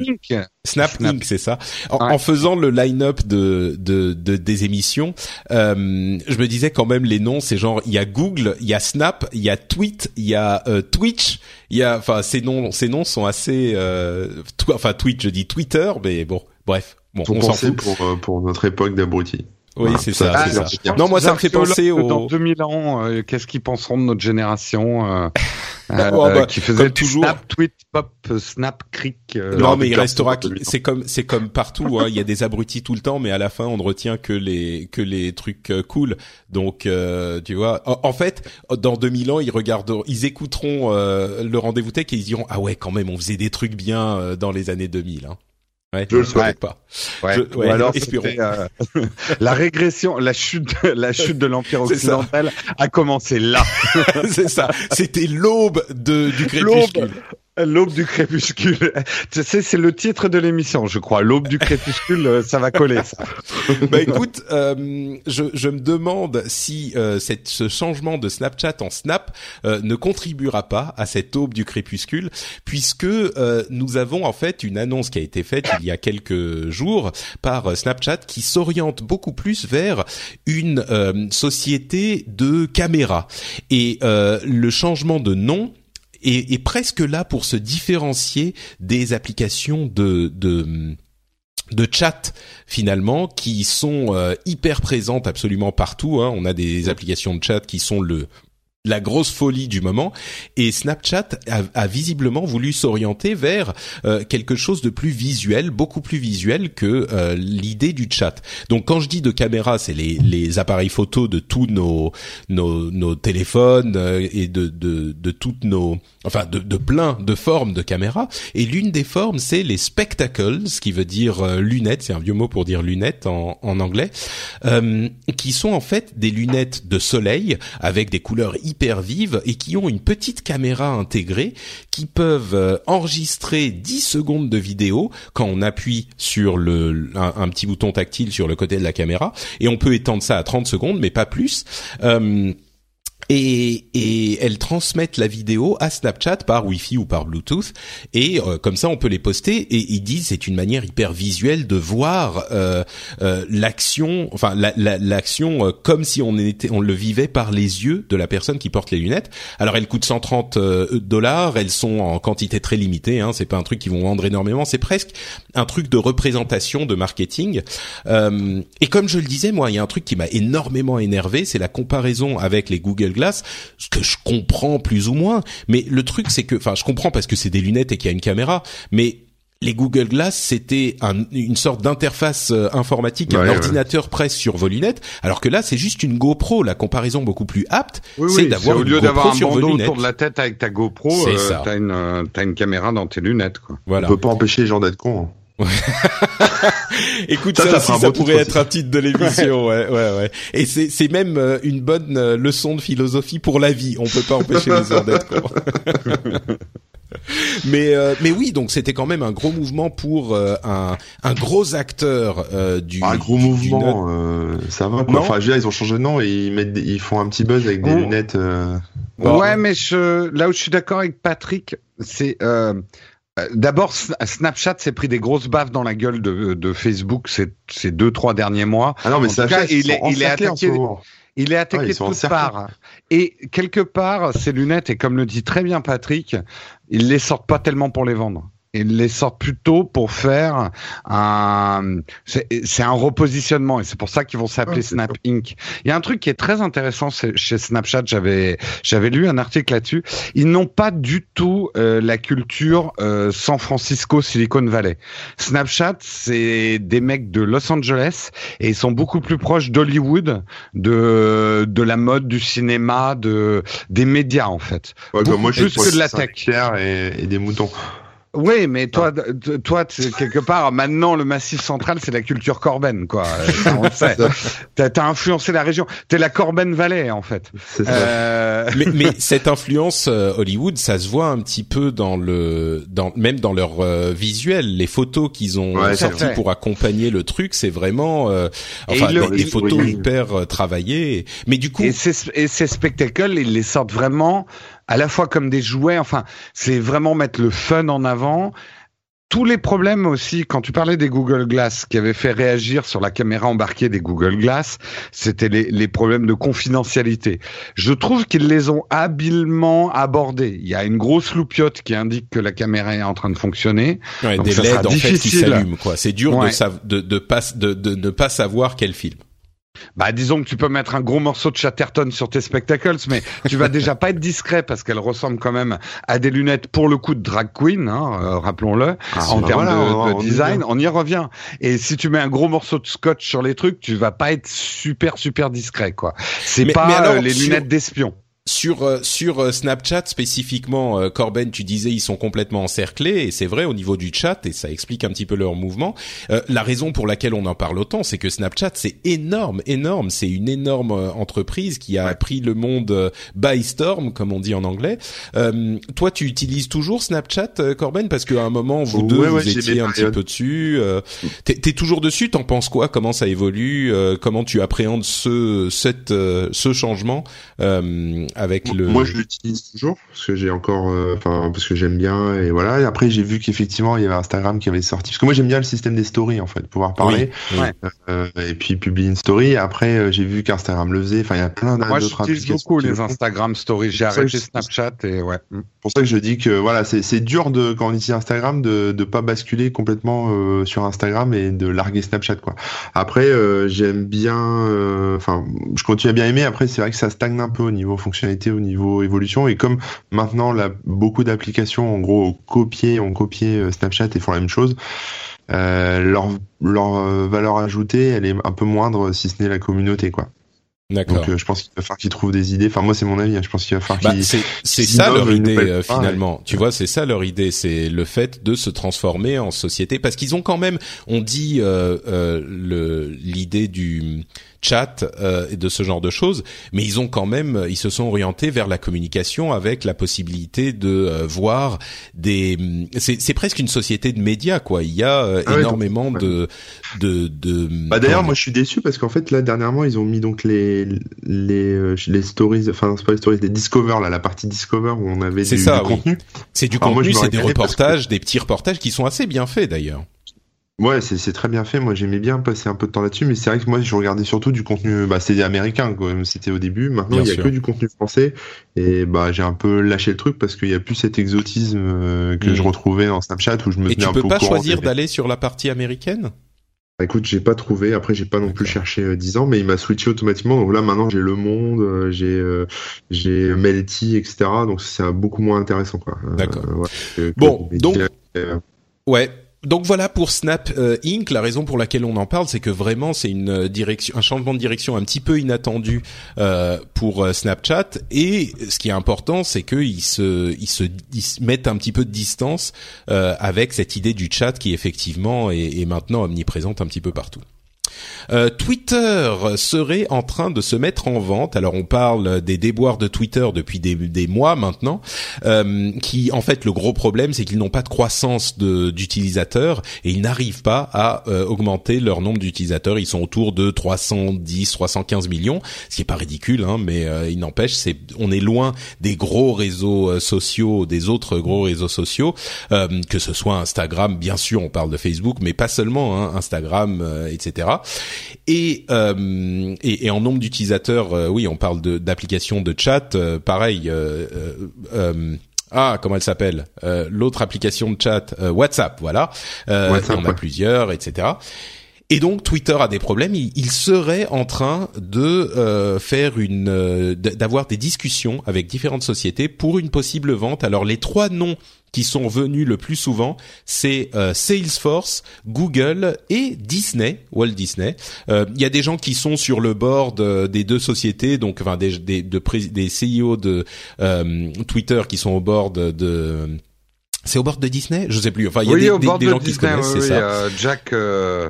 Snap, Snap. Inc, c'est ça. En, Ouais. en faisant le line-up de, de, de- des émissions, euh, je me disais quand même les noms, c'est genre il y a Google, il y a Snap, il y a Tweet, il y a euh, Twitch, il y a, enfin ces noms, ces noms sont assez, euh, tw- enfin Twitch, je dis Twitter, mais bon, bref, bon, Pour on s'en fout. pour, euh, pour notre époque d'abruti. Oui, Voilà, c'est ça. Non, moi ça me fait penser au. Dans 2000 ans, euh, qu'est-ce qu'ils penseront de notre génération euh, euh, Oh, bah, qui faisait toujours. Snap, tweet, pop, euh, snap, cric. euh, Non, mais il restera. C'est comme c'est comme partout. Hein. Il y a des abrutis tout le temps, mais à la fin, on ne retient que les que les trucs euh, cool. Donc, euh, tu vois. En, en fait, dans 2000 ans, ils regarderont, ils écouteront euh, le rendez-vous tech et ils diront ah ouais, quand même, on faisait des trucs bien euh, dans les années 2000. Hein. Ouais, Je le souhaite. pas. Ouais. Je- Ou alors euh, la régression, la chute, la chute de l'empire occidental a commencé là, c'est ça. C'était l'aube de du crépuscule. L'aube du crépuscule. tu sais, c'est le titre de l'émission, je crois. L'aube du crépuscule, euh, ça va coller. Ça. bah écoute, euh, je, je me demande si euh, ce changement de Snapchat en Snap ne contribuera pas à cette aube du crépuscule, puisque nous avons en fait une annonce qui a été faite il y a quelques jours par Snapchat qui s'oriente beaucoup plus vers une société de caméras et le changement de nom est, est presque là pour se différencier des applications de, de de chat finalement qui sont euh, hyper présentes absolument partout. Hein. On a des applications de chat qui sont le la grosse folie du moment. Et Snapchat a, a visiblement voulu s'orienter vers euh, quelque chose de plus visuel, beaucoup plus visuel que euh, l'idée du chat. Donc quand je dis de caméra, c'est les, les appareils photo de tous nos nos, nos téléphones euh, et de, de de toutes nos enfin de, de plein de formes de caméras et l'une des formes c'est les spectacles, ce qui veut dire euh, lunettes, c'est un vieux mot pour dire lunettes en, en anglais, euh, qui sont en fait des lunettes de soleil avec des couleurs et qui ont une petite caméra intégrée qui peuvent euh, enregistrer 10 secondes de vidéo quand on appuie sur le un, un petit bouton tactile sur le côté de la caméra et on peut étendre ça à 30 secondes mais pas plus. Euh, et, et elles transmettent la vidéo à Snapchat par Wi-Fi ou par Bluetooth. Et euh, comme ça on peut les poster. Et ils disent c'est une manière hyper visuelle de voir euh, euh, l'action enfin l'action comme si on était on le vivait par les yeux de la personne qui porte les lunettes. Alors elles coûtent 130 dollars. Elles sont en quantité très limitée hein, c'est pas un truc qu'ils vont vendre énormément. C'est presque un truc de représentation de marketing. Et comme je le disais moi il y a un truc qui m'a énormément énervé. C'est la comparaison avec les Google Glass, ce que je comprends plus ou moins. Mais le truc, c'est que, enfin, je comprends parce que c'est des lunettes et qu'il y a une caméra, mais les Google Glass, c'était une sorte d'interface euh, informatique, un ordinateur presse sur vos lunettes, alors que là, c'est juste une GoPro. La comparaison beaucoup plus apte, c'est d'avoir au lieu d'avoir un bandeau autour de la tête avec ta GoPro, euh, t'as une, euh, une caméra dans tes lunettes. Quoi. Voilà. On peut pas empêcher les gens d'être cons. Hein. Écoute, ça, ça, pourrait être un titre de l'émission, ouais, ouais, ouais. Et c'est, c'est même euh, une bonne euh, leçon de philosophie pour la vie. On peut pas empêcher les gens d'être mais euh, mais oui, donc c'était quand même un gros mouvement pour un un gros acteur du. un gros mouvement, ça va. Quoi. Enfin, je veux dire, ils ont changé de nom et ils mettent, ils font un petit buzz avec des lunettes. Ouais, mais je, là où je suis d'accord avec Patrick, c'est euh, d'abord, Snapchat s'est pris des grosses baffes dans la gueule de, de Facebook ces, ces deux trois derniers mois. Ah non, mais ça il, est, il est attaqué. Il est attaqué de toutes parts. Et quelque part, ces lunettes, et comme le dit très bien Patrick, ils les sortent pas tellement pour les vendre ils les sortent plutôt pour faire un c'est un repositionnement et c'est pour ça qu'ils vont s'appeler Snap Inc. Il y a un truc qui est très intéressant chez Snapchat, j'avais j'avais lu un article là-dessus. Ils n'ont pas du tout euh, la culture euh, San Francisco Silicon Valley. Snapchat, c'est des mecs de Los Angeles et ils sont beaucoup plus proches d'Hollywood, de de la mode, du cinéma, de des médias en fait. Ouais, bah, moi, plus que de la tech et, et des moutons. Oui, mais toi, toi, quelque part, maintenant, le Massif Central, c'est la culture Corben, quoi. Euh, on sait. T'as as influencé la région. T'es la Corben Valley, en fait. Euh... Mais, mais, cette influence euh, Hollywood, ça se voit un petit peu dans le, dans même dans leur euh, visuel, les photos qu'ils ont ouais, sorties pour accompagner le truc, c'est vraiment, enfin, des, photos hyper travaillées. Mais du coup, et ces spectacles, ils les sortent vraiment à la fois comme des jouets. Enfin, c'est vraiment mettre le fun en avant. Tous les problèmes aussi, quand tu parlais des Google Glass qui avaient fait réagir sur la caméra embarquée des Google Glass, c'était les, les, problèmes de confidentialité. Je trouve qu'ils les ont habilement abordés. Il y a une grosse loupiote qui indique que la caméra est en train de fonctionner. Ouais, des LED en fait qui s'allument. Quoi, c'est dur de, de, de, pas, de, de ne pas savoir quel film. Bah, disons que tu peux mettre un gros morceau de Chatterton sur tes spectacles, mais tu vas déjà pas être discret parce qu'elle ressemble quand même à des lunettes pour le coup de drag queen, hein, euh, rappelons-le, ah, en bah termes de, design. On y revient. Et si tu mets un gros morceau de scotch sur les trucs, tu vas pas être super super discret, quoi. C'est pas euh, les lunettes d'espion. Sur euh, sur euh, Snapchat spécifiquement, euh, Corben, tu disais ils sont complètement encerclés et c'est vrai au niveau du chat et ça explique un petit peu leur mouvement. la raison pour laquelle on en parle autant, c'est que Snapchat c'est énorme, énorme, c'est une énorme entreprise qui a pris le monde by storm comme on dit en anglais. toi, tu utilises toujours Snapchat, Corben, parce qu'à un moment vous deux vous étiez un petit peu dessus. T'es es toujours dessus T'en penses quoi Comment ça évolue Comment tu appréhendes ce cette ce changement avec le. Moi, je l'utilise toujours parce que j'ai encore, euh, enfin, parce que j'aime bien et voilà. Et après, j'ai vu qu'effectivement, il y avait Instagram qui avait sorti. Parce que moi, j'aime bien le système des stories en fait, pouvoir parler euh, et puis publier une story. Après, euh, j'ai vu qu'Instagram le faisait. Enfin, il y a plein d'autres applications. Moi, j'utilise beaucoup les Instagram stories. J'ai arrêté Snapchat et ouais. Pour ça que je dis que voilà, c'est dur de quand on utilise Instagram de de pas basculer complètement sur Instagram et de larguer Snapchat quoi. Après, j'aime bien, enfin, je continue à bien aimer. Après, c'est vrai que ça stagne un peu au niveau fonctionnel au niveau évolution. Et comme maintenant, là, beaucoup d'applications, en gros, ont copié, ont copié euh, Snapchat et font la même chose, euh, leur, leur euh, valeur ajoutée, elle est un peu moindre si ce n'est la communauté, quoi. D'accord. Donc je pense qu'il va falloir qu'ils trouvent des idées. Enfin moi c'est mon avis. Hein. Je pense qu'il va falloir bah, qu'ils. C'est ça leur idée finalement. Tu vois c'est ça leur idée. C'est le fait de se transformer en société parce qu'ils ont quand même. On dit euh, l'idée du chat euh, et de ce genre de choses, mais ils ont quand même, ils se sont orientés vers la communication avec la possibilité de euh, voir des. C'est presque une société de médias, quoi. Il y a ah énormément de de de. Bah d'ailleurs, moi je suis déçu parce qu'en fait là dernièrement ils ont mis donc les les les stories, enfin c'est pas les stories, les discover là, la partie discover où on avait du, ça, du contenu. C'est du contenu, c'est des reportages, des petits reportages qui sont assez bien faits d'ailleurs. Ouais, c'est très bien fait. Moi, j'aimais bien passer un peu de temps là-dessus, mais c'est vrai que moi, je regardais surtout du contenu. Bah, c'était américain, comme c'était au début. Maintenant, il y a que du contenu français, et bah, j'ai un peu lâché le truc parce qu'il y a plus cet exotisme euh, que je mm. retrouvais dans Snapchat où je me et tenais un peu. tu peux pas choisir d'aller sur la partie américaine? Bah, écoute, j'ai pas trouvé. Après, j'ai pas non plus cherché 10 euh, ans, mais il m'a switché automatiquement. Donc là, maintenant, j'ai Le Monde, euh, j'ai j'ai Melty, etc. Donc c'est beaucoup moins intéressant, quoi. D'accord. bon, donc ouais donc voilà pour Snap euh, Inc. La raison pour laquelle on en parle, c'est que vraiment c'est une euh, direction, un changement de direction un petit peu inattendu euh, pour Snapchat. Et ce qui est important, c'est qu'ils se, ils se, ils mettent un petit peu de distance avec cette idée du chat qui effectivement est maintenant omniprésente un petit peu partout. Euh, Twitter serait en train de se mettre en vente. Alors on parle des déboires de Twitter depuis des, mois maintenant, euh, qui en fait le gros problème c'est qu'ils n'ont pas de croissance d'utilisateurs et ils n'arrivent pas à euh, augmenter leur nombre d'utilisateurs. Ils sont autour de 310, 315 millions, ce qui est pas ridicule, hein, mais il n'empêche, on est loin des gros réseaux sociaux, des autres gros réseaux sociaux, que ce soit Instagram, bien sûr, on parle de Facebook, mais pas seulement, hein, Instagram, etc. Euh, et, et, en nombre d'utilisateurs, euh, oui, on parle d'applications de, chat, euh, pareil. ah, comment elle s'appelle L'autre application de chat, WhatsApp, voilà. WhatsApp, on a plusieurs, etc. Et donc Twitter a des problèmes. Il, serait en train de faire une, d'avoir des discussions avec différentes sociétés pour une possible vente. Alors les trois noms qui sont venus le plus souvent, c'est euh, Salesforce, Google et Disney, Walt Disney. Euh, il y a des gens qui sont sur le board euh, des deux sociétés, donc enfin des des, de, des CEO de Twitter qui sont au board de c'est au bord de Disney? Je sais plus. Enfin, il y a des, des, gens qui se connaissent, c'est ça. Jack.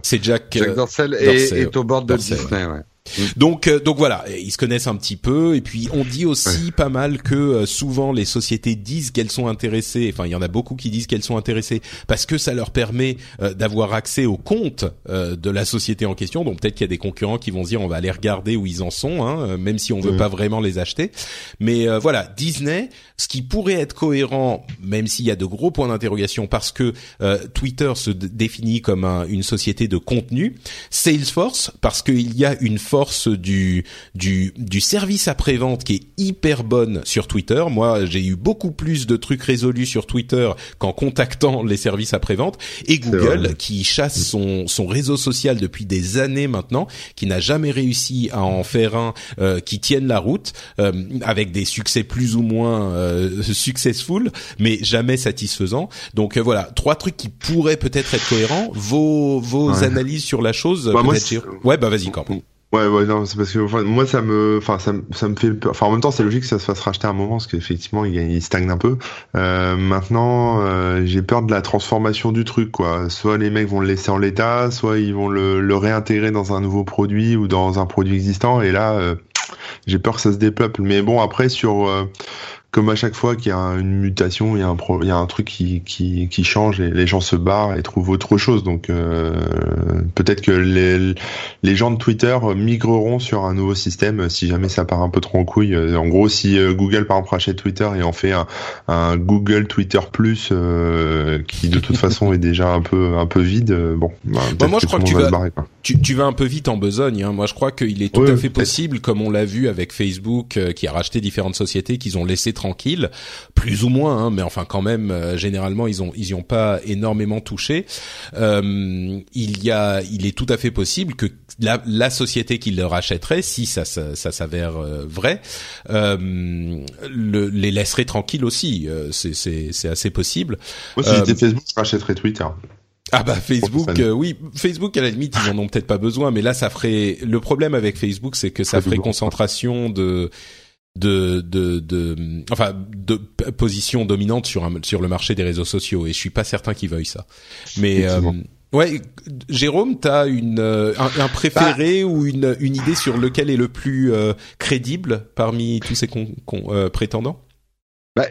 c'est Jack. Jack Dorsey, est, au bord de Disney. Ouais. Mm. Donc euh, donc voilà, ils se connaissent un petit peu et puis on dit aussi pas mal que euh, souvent les sociétés disent qu'elles sont intéressées, enfin il y en a beaucoup qui disent qu'elles sont intéressées parce que ça leur permet euh, d'avoir accès au compte de la société en question. Donc peut-être qu'il y a des concurrents qui vont se dire on va aller regarder où ils en sont, hein, même si on veut mm. pas vraiment les acheter. Mais voilà, Disney, ce qui pourrait être cohérent, même s'il y a de gros points d'interrogation parce que Twitter se définit comme une société de contenu, Salesforce parce qu'il y a une force du du du service après vente qui est hyper bonne sur Twitter. Moi, j'ai eu beaucoup plus de trucs résolus sur Twitter qu'en contactant les services après vente et Google qui chasse son son réseau social depuis des années maintenant, qui n'a jamais réussi à en faire un euh, qui tienne la route euh, avec des succès plus ou moins euh, successful, mais jamais satisfaisants. Donc voilà, trois trucs qui pourraient peut-être être cohérents. Vos vos analyses sur la chose. Bah, ouais, bah vas-y, Corp. Ouais, ouais, non, c'est parce que enfin, moi ça me, enfin ça, ça me fait peur. Enfin en même temps c'est logique que ça se fasse racheter à un moment parce qu'effectivement il, il stagne un peu. Euh, maintenant euh, j'ai peur de la transformation du truc quoi. Soit les mecs vont le laisser en l'état, soit ils vont le, le réintégrer dans un nouveau produit ou dans un produit existant et là euh, j'ai peur que ça se dépeuple. Mais bon après sur euh, comme à chaque fois qu'il y a une mutation, il y a un, il y a un truc qui, qui, qui change et les gens se barrent et trouvent autre chose. Donc euh, peut-être que les, les gens de Twitter migreront sur un nouveau système si jamais ça part un peu trop en couille. Euh, en gros, si euh, Google par exemple rachète Twitter et en fait un, un Google Twitter Plus qui de toute façon est déjà un peu un peu vide, bon. Bah, bah moi je crois que tu vas, tu, tu, vas un peu vite en besogne. Hein. Moi je crois qu'il est tout à fait possible, comme on l'a vu avec Facebook qui a racheté différentes sociétés, qu'ils ont laissé tranquille, plus ou moins, hein, mais enfin quand même, euh, généralement ils ont ils y ont pas énormément touché. Euh, il y a, il est tout à fait possible que la, la société qui le rachèterait, si ça ça, ça s'avère euh, vrai, le, les laisserait tranquilles aussi. c'est c'est c'est assez possible. Moi, si j'étais Facebook, je rachèterais Twitter. Ah bah Facebook, oui, Facebook à la limite ils en ont peut-être pas besoin, mais là ça ferait. Le problème avec Facebook, c'est que ça ferait concentration de de, de, de, enfin, de position dominante sur un, sur le marché des réseaux sociaux. Et je suis pas certain qu'ils veuillent ça. Mais euh, Ouais, Jérôme, t'as une un, un, préféré bah. ou une une idée sur lequel est le plus crédible parmi tous ces prétendants? Bah,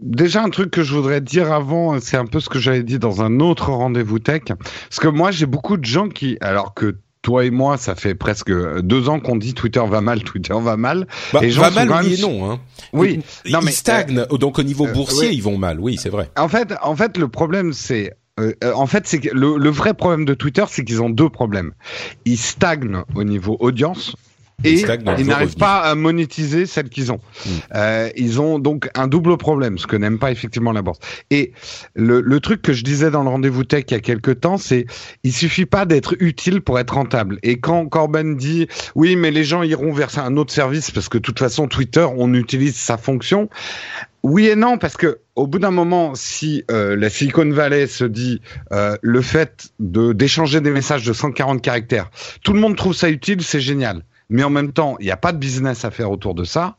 déjà un truc que je voudrais dire avant, c'est un peu ce que j'avais dit dans un autre rendez-vous tech, parce que moi j'ai beaucoup de gens qui, alors que toi et moi, ça fait presque deux ans qu'on dit Twitter va mal, Twitter va mal. Bah, va mal, oui et non. Hein. Oui, non, ils mais, stagnent. Euh, donc au niveau euh, boursier, ils vont mal. Oui, c'est vrai. En fait, en fait, le problème, c'est euh, en fait, c'est le, vrai problème de Twitter, c'est qu'ils ont deux problèmes. Ils stagnent au niveau audience et ils n'arrivent pas à monétiser celles qu'ils ont. Hmm. Euh, ils ont donc un double problème, ce que n'aime pas effectivement la bourse. Et le, le, truc que je disais dans le rendez-vous tech il y a quelques temps, c'est il suffit pas d'être utile pour être rentable. Et quand Corben dit oui, mais les gens iront vers un autre service parce que de toute façon Twitter, on utilise sa fonction. Oui et non, parce que au bout d'un moment, si euh, la Silicon Valley se dit euh, le fait de d'échanger des messages de 140 caractères, tout le monde trouve ça utile, c'est génial mais en même temps, il n'y a pas de business à faire autour de ça,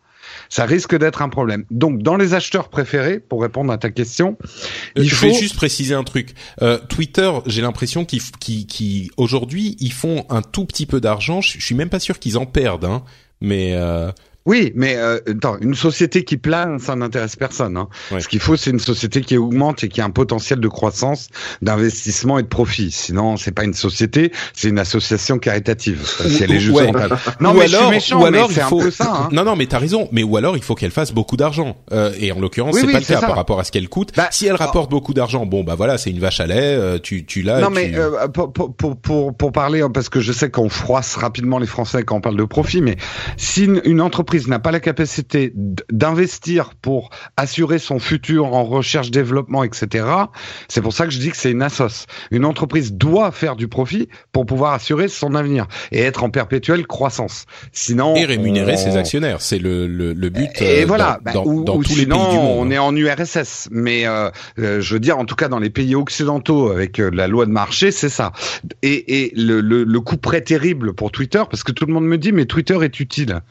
ça risque d'être un problème. Donc, dans les acheteurs préférés, pour répondre à ta question, euh, il faut... Je vais juste préciser un truc. Euh, Twitter, j'ai l'impression qu'ils, qui, aujourd'hui, ils font un tout petit peu d'argent. Je, suis même pas sûr qu'ils en perdent, hein, mais euh, oui, mais euh, attends, une société qui plane, ça n'intéresse personne. Hein. Ce qu'il faut, c'est une société qui augmente et qui a un potentiel de croissance, d'investissement et de profit. Sinon, c'est pas une société, c'est une association caritative. Si elle est juste Non, mais alors, je suis méchant, ou alors il faut... un peu ça. Hein. Non, non, mais t'as raison. Mais ou alors, il faut qu'elle fasse beaucoup d'argent. Euh, et en l'occurrence, c'est pas le cas par rapport à ce qu'elle coûte. Bah, si elle rapporte beaucoup d'argent, bon, bah voilà, c'est une vache à lait. Euh, tu, tu l'as. Non, mais euh, pour, pour, pour, pour parler, hein, parce que je sais qu'on froisse rapidement les Français quand on parle de profit, mais si une, une entreprise n'a pas la capacité d'investir pour assurer son futur en recherche, développement, etc. C'est pour ça que je dis que c'est une assoce. Une entreprise doit faire du profit pour pouvoir assurer son avenir et être en perpétuelle croissance. Sinon, et rémunérer ses actionnaires, c'est le, le, le, but. Et euh, voilà. Dans, bah, ou, dans tous les pays du monde. On est en URSS, mais euh, euh, je veux dire, en tout cas dans les pays occidentaux avec euh, la loi de marché, c'est ça. Et, et le, le, le coup près terrible pour Twitter, parce que tout le monde me dit, mais Twitter est utile.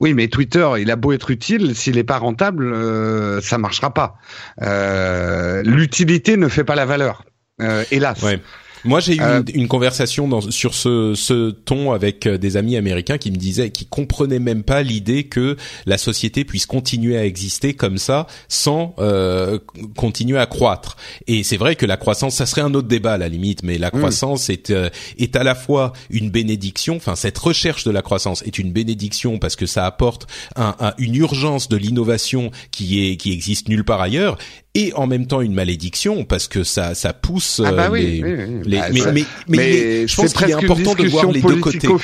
Oui, mais Twitter, il a beau être utile, s'il n'est pas rentable, euh, ça marchera pas. Euh, L'utilité ne fait pas la valeur, euh, hélas. Moi, j'ai eu euh, une, conversation dans, sur ce, ce ton avec euh, des amis américains qui me disaient, qui comprenaient même pas l'idée que la société puisse continuer à exister comme ça sans euh, continuer à croître. Et c'est vrai que la croissance, ça serait un autre débat à la limite, mais la mm. croissance est euh, est à la fois une bénédiction. Enfin, cette recherche de la croissance est une bénédiction parce que ça apporte un, une urgence de l'innovation qui est qui existe nulle part ailleurs et en même temps une malédiction parce que ça ça pousse ah bah les, les bah, mais, mais, mais, je pense qu'il est important de voir les deux côtés. Quoi.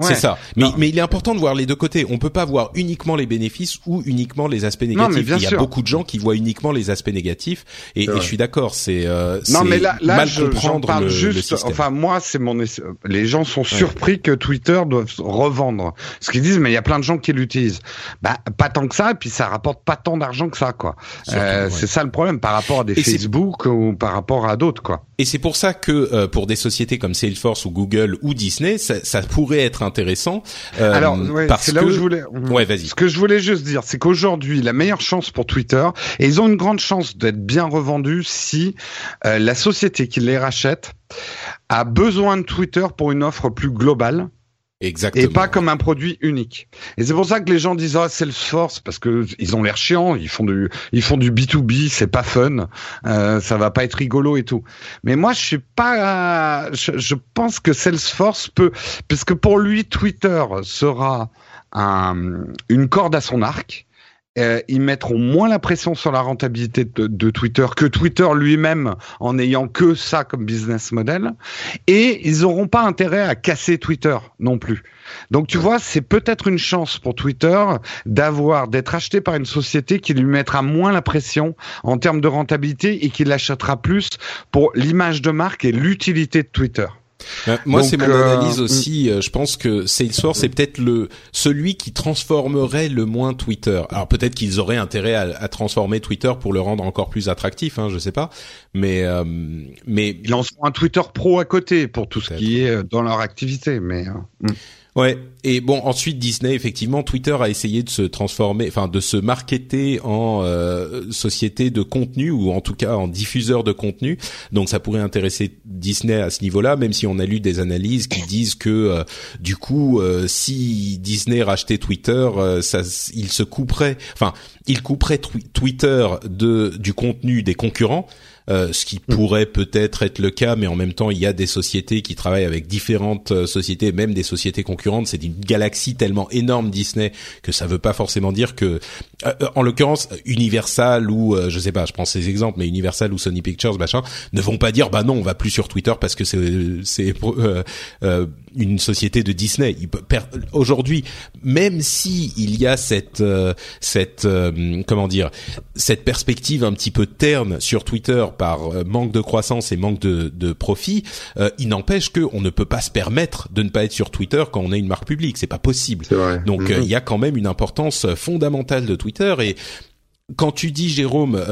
C'est ça. Mais, mais il est important de voir les deux côtés. On peut pas voir uniquement les bénéfices ou uniquement les aspects négatifs. il y a beaucoup de gens qui voient uniquement les aspects négatifs. Et, et je suis d'accord, c'est euh, non mais là, là mal je, comprendre parle le, juste. enfin moi, c'est mon. Les gens sont surpris que Twitter doive revendre. Ce qu'ils disent, mais il y a plein de gens qui l'utilisent. Bah pas tant que ça. Et puis ça rapporte pas tant d'argent que ça, quoi. Euh, c'est ça le problème par rapport à des Facebook ou par rapport à d'autres, quoi. Et c'est pour ça que euh, pour des sociétés comme Salesforce ou Google ou Disney, ça, ça pourrait être intéressant. Euh, Alors, c'est là où je voulais. Ouais, vas-y. Ce que je voulais juste dire, c'est qu'aujourd'hui, la meilleure chance pour Twitter, et ils ont une grande chance d'être bien revendus si euh, la société qui les rachète a besoin de Twitter pour une offre plus globale Exactement. Et pas comme un produit unique. Et c'est pour ça que les gens disent ah Salesforce parce que ils ont l'air chiants, ils font du ils font du B2B, c'est pas fun, euh, ça va pas être rigolo et tout. Mais moi je suis pas je, je pense que Salesforce peut parce que pour lui Twitter sera un, une corde à son arc euh, ils mettront moins la pression sur la rentabilité de, Twitter que Twitter lui-même en ayant que ça comme business model. Et ils n'auront pas intérêt à casser Twitter non plus. Donc tu vois, c'est peut-être une chance pour Twitter d'avoir d'être acheté par une société qui lui mettra moins la pression en termes de rentabilité et qui l'achètera plus pour l'image de marque et l'utilité de Twitter. Euh, moi, c'est mon euh, analyse aussi. Euh, je pense que Salesforce est peut-être le celui qui transformerait le moins Twitter. Alors peut-être qu'ils auraient intérêt à, à, transformer Twitter pour le rendre encore plus attractif. Hein, je sais pas, mais euh, mais ils lanceront un Twitter Pro à côté pour tout ce qui est dans leur activité. Mais mm. Ouais. Et bon, ensuite Disney, effectivement, Twitter a essayé de se transformer, enfin de se marketer en euh, société de contenu ou en tout cas en diffuseur de contenu. Donc ça pourrait intéresser Disney à ce niveau-là, même si on a lu des analyses qui disent que euh, du coup, euh, si Disney rachetait Twitter, ça, il se couperait, enfin, il couperait Twitter de du contenu des concurrents euh, ce qui pourrait peut-être être le cas, mais en même temps, il y a des sociétés qui travaillent avec différentes euh, sociétés, même des sociétés concurrentes. C'est une galaxie tellement énorme Disney que ça veut pas forcément dire que, euh, en l'occurrence, Universal ou je sais pas, je prends ces exemples, mais Universal ou Sony Pictures, machin, ne vont pas dire bah non, on va plus sur Twitter parce que c'est une société de Disney. Aujourd'hui, même si il y a cette cette comment dire cette perspective un petit peu terne sur Twitter par euh, manque de croissance et manque de, de profit, euh, il n'empêche qu'on ne peut pas se permettre de ne pas être sur Twitter quand on est une marque publique. C'est pas possible. Donc euh, mhm. il y a quand même une importance fondamentale de Twitter et quand tu dis Jérôme,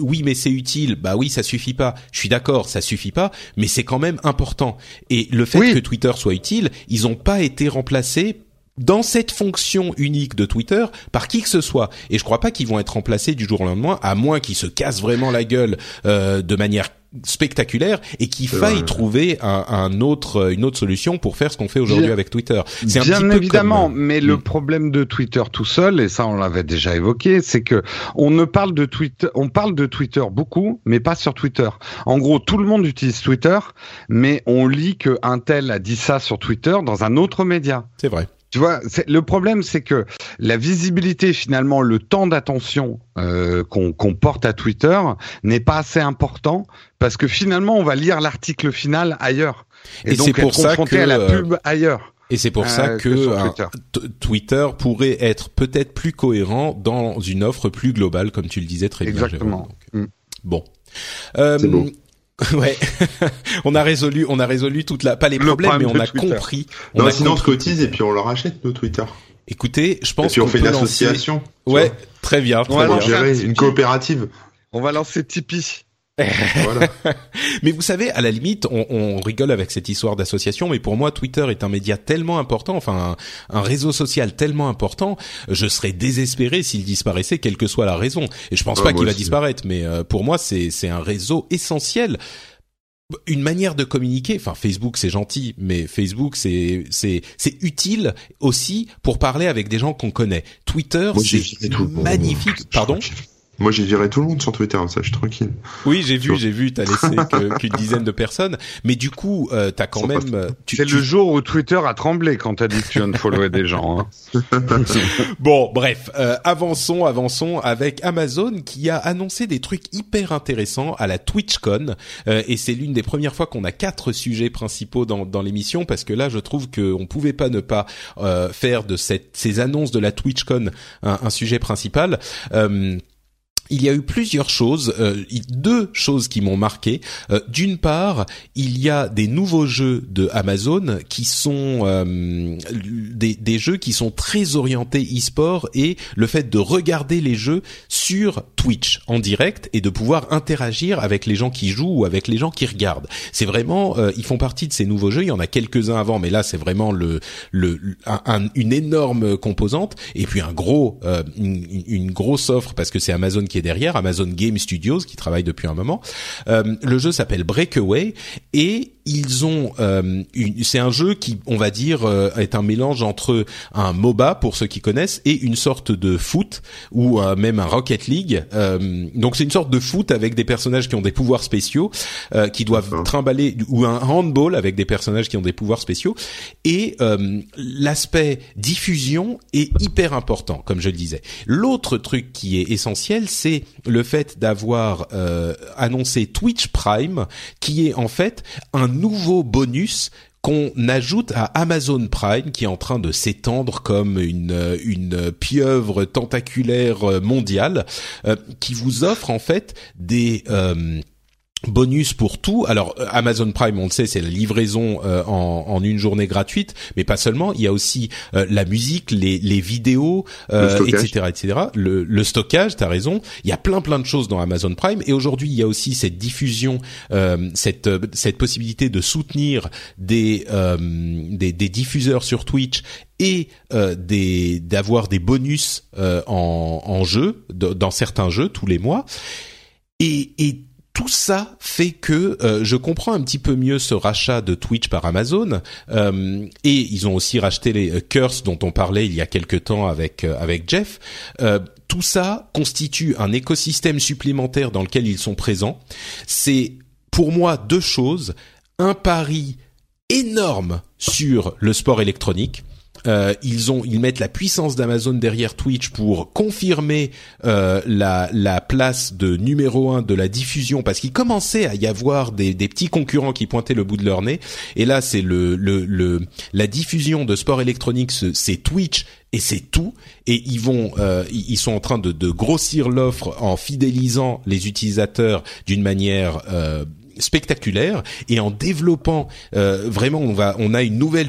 oui mais c'est utile, bah oui ça suffit pas. Je suis d'accord, ça suffit pas, mais c'est quand même important. Et le fait que Twitter soit utile, ils n'ont pas été remplacés dans cette fonction unique de Twitter par qui que ce soit. Et je crois pas qu'ils vont être remplacés du jour au lendemain, à moins qu'ils se cassent vraiment la gueule euh, de manière spectaculaire et qu'il faille trouver un, un, autre une autre solution pour faire ce qu'on fait aujourd'hui avec Twitter. C'est un bien petit peu évidemment, mais le hmm. problème de Twitter tout seul et ça on l'avait déjà évoqué, c'est que on ne parle de Twitter, on parle de Twitter beaucoup, mais pas sur Twitter. En gros, tout le monde utilise Twitter, mais on lit que un tel a dit ça sur Twitter dans un autre média. C'est vrai. Tu vois, le problème, c'est que la visibilité, finalement, le temps d'attention euh, qu'on porte à Twitter n'est pas assez important parce que finalement, on va lire l'article final ailleurs. Et, donc c'est pour ça que à la pub ailleurs. Et c'est pour ça euh, que, Twitter. pourrait être peut-être plus cohérent dans une offre plus globale, comme tu le disais très bien. Exactement. Mm. Bon. Euh, Ouais, on a résolu, on a résolu toute la, pas les problèmes, mais on a compris. On a sinon on se cotise et puis on leur achète nos Twitter. Écoutez, je pense qu'on on fait une association. Ouais, très bien. on va gérer une coopérative. On va lancer Tipeee. mais vous savez, à la limite, on, on rigole avec cette histoire d'association, mais pour moi, Twitter est un média tellement important, enfin un, réseau social tellement important, je serais désespéré s'il disparaissait, quelle que soit la raison. Et je pense pas qu'il va disparaître, mais euh, pour moi, c'est c'est un réseau essentiel une manière de communiquer. Enfin, Facebook c'est gentil, mais Facebook c'est c'est c'est utile aussi pour parler avec des gens qu'on connaît. Twitter c'est magnifique. Pardon? Moi, j'ai viré tout le monde sur Twitter, ça, je suis tranquille. Oui, j'ai vu, j'ai vu, t'as laissé qu'une dizaine de personnes, mais du coup, euh, t'as quand même. C'est le jour où Twitter a tremblé quand t'as dit que tu unfollowais des gens. Hein. bon, bref, euh, avançons, avançons avec Amazon qui a annoncé des trucs hyper intéressants à la TwitchCon, euh, et c'est l'une des premières fois qu'on a quatre sujets principaux dans, dans l'émission parce que là, je trouve qu'on pouvait pas ne pas euh, faire de cette, ces annonces de la TwitchCon un, un sujet principal. Euh, il y a eu plusieurs choses, euh, deux choses qui m'ont marqué. Euh, d'une part, il y a des nouveaux jeux de Amazon qui sont euh, des, des, jeux qui sont très orientés e-sport et le fait de regarder les jeux sur Twitch en direct et de pouvoir interagir avec les gens qui jouent ou avec les gens qui regardent. C'est vraiment, ils font partie de ces nouveaux jeux. Il y en a quelques-uns avant, mais là c'est vraiment le, le une énorme composante et puis un gros, une, une grosse offre parce que c'est Amazon qui derrière, Amazon Game Studios, qui travaille depuis un moment. Euh, le jeu s'appelle Breakaway et ils ont euh, c'est un jeu qui on va dire euh, est un mélange entre un MOBA pour ceux qui connaissent et une sorte de foot ou euh, même un Rocket League. Donc c'est une sorte de foot avec des personnages qui ont des pouvoirs spéciaux qui doivent trimballer ou un handball avec des personnages qui ont des pouvoirs spéciaux. Et l'aspect diffusion est hyper important comme je le disais. L'autre truc qui est essentiel c'est le fait d'avoir annoncé Twitch Prime qui est en fait un nouveau bonus qu'on ajoute à Amazon Prime qui est en train de s'étendre comme une une pieuvre tentaculaire mondiale euh, qui vous offre en fait des euh, bonus pour tout. Alors euh, Amazon Prime, on le sait, c'est la livraison euh, en, en, une journée gratuite, mais pas seulement. Il y a aussi euh, la musique, les, les vidéos, etc., etc. Le, le stockage, t'as raison. Il y a plein plein de choses dans Amazon Prime. Et aujourd'hui, il y a aussi cette diffusion, cette cette possibilité de soutenir des des, des, diffuseurs sur Twitch et des d'avoir des bonus en, en jeu dans certains jeux tous les mois. Et, et tout ça fait que euh, je comprends un petit peu mieux ce rachat de Twitch par Amazon euh, et ils ont aussi racheté les euh, Curse dont on parlait il y a quelque temps avec avec Jeff. tout ça constitue un écosystème supplémentaire dans lequel ils sont présents. C'est pour moi deux choses un pari énorme sur le sport électronique euh, ils ont, ils mettent la puissance d'Amazon derrière Twitch pour confirmer euh, la, la place de numéro un de la diffusion, parce qu'il commençait à y avoir des, des, petits concurrents qui pointaient le bout de leur nez. Et là, c'est le, le, le, la diffusion de sport électronique, c'est Twitch et c'est tout. Et ils vont, euh, ils sont en train de, de grossir l'offre en fidélisant les utilisateurs d'une manière euh, spectaculaire et en développant euh, vraiment, on va, on a une nouvelle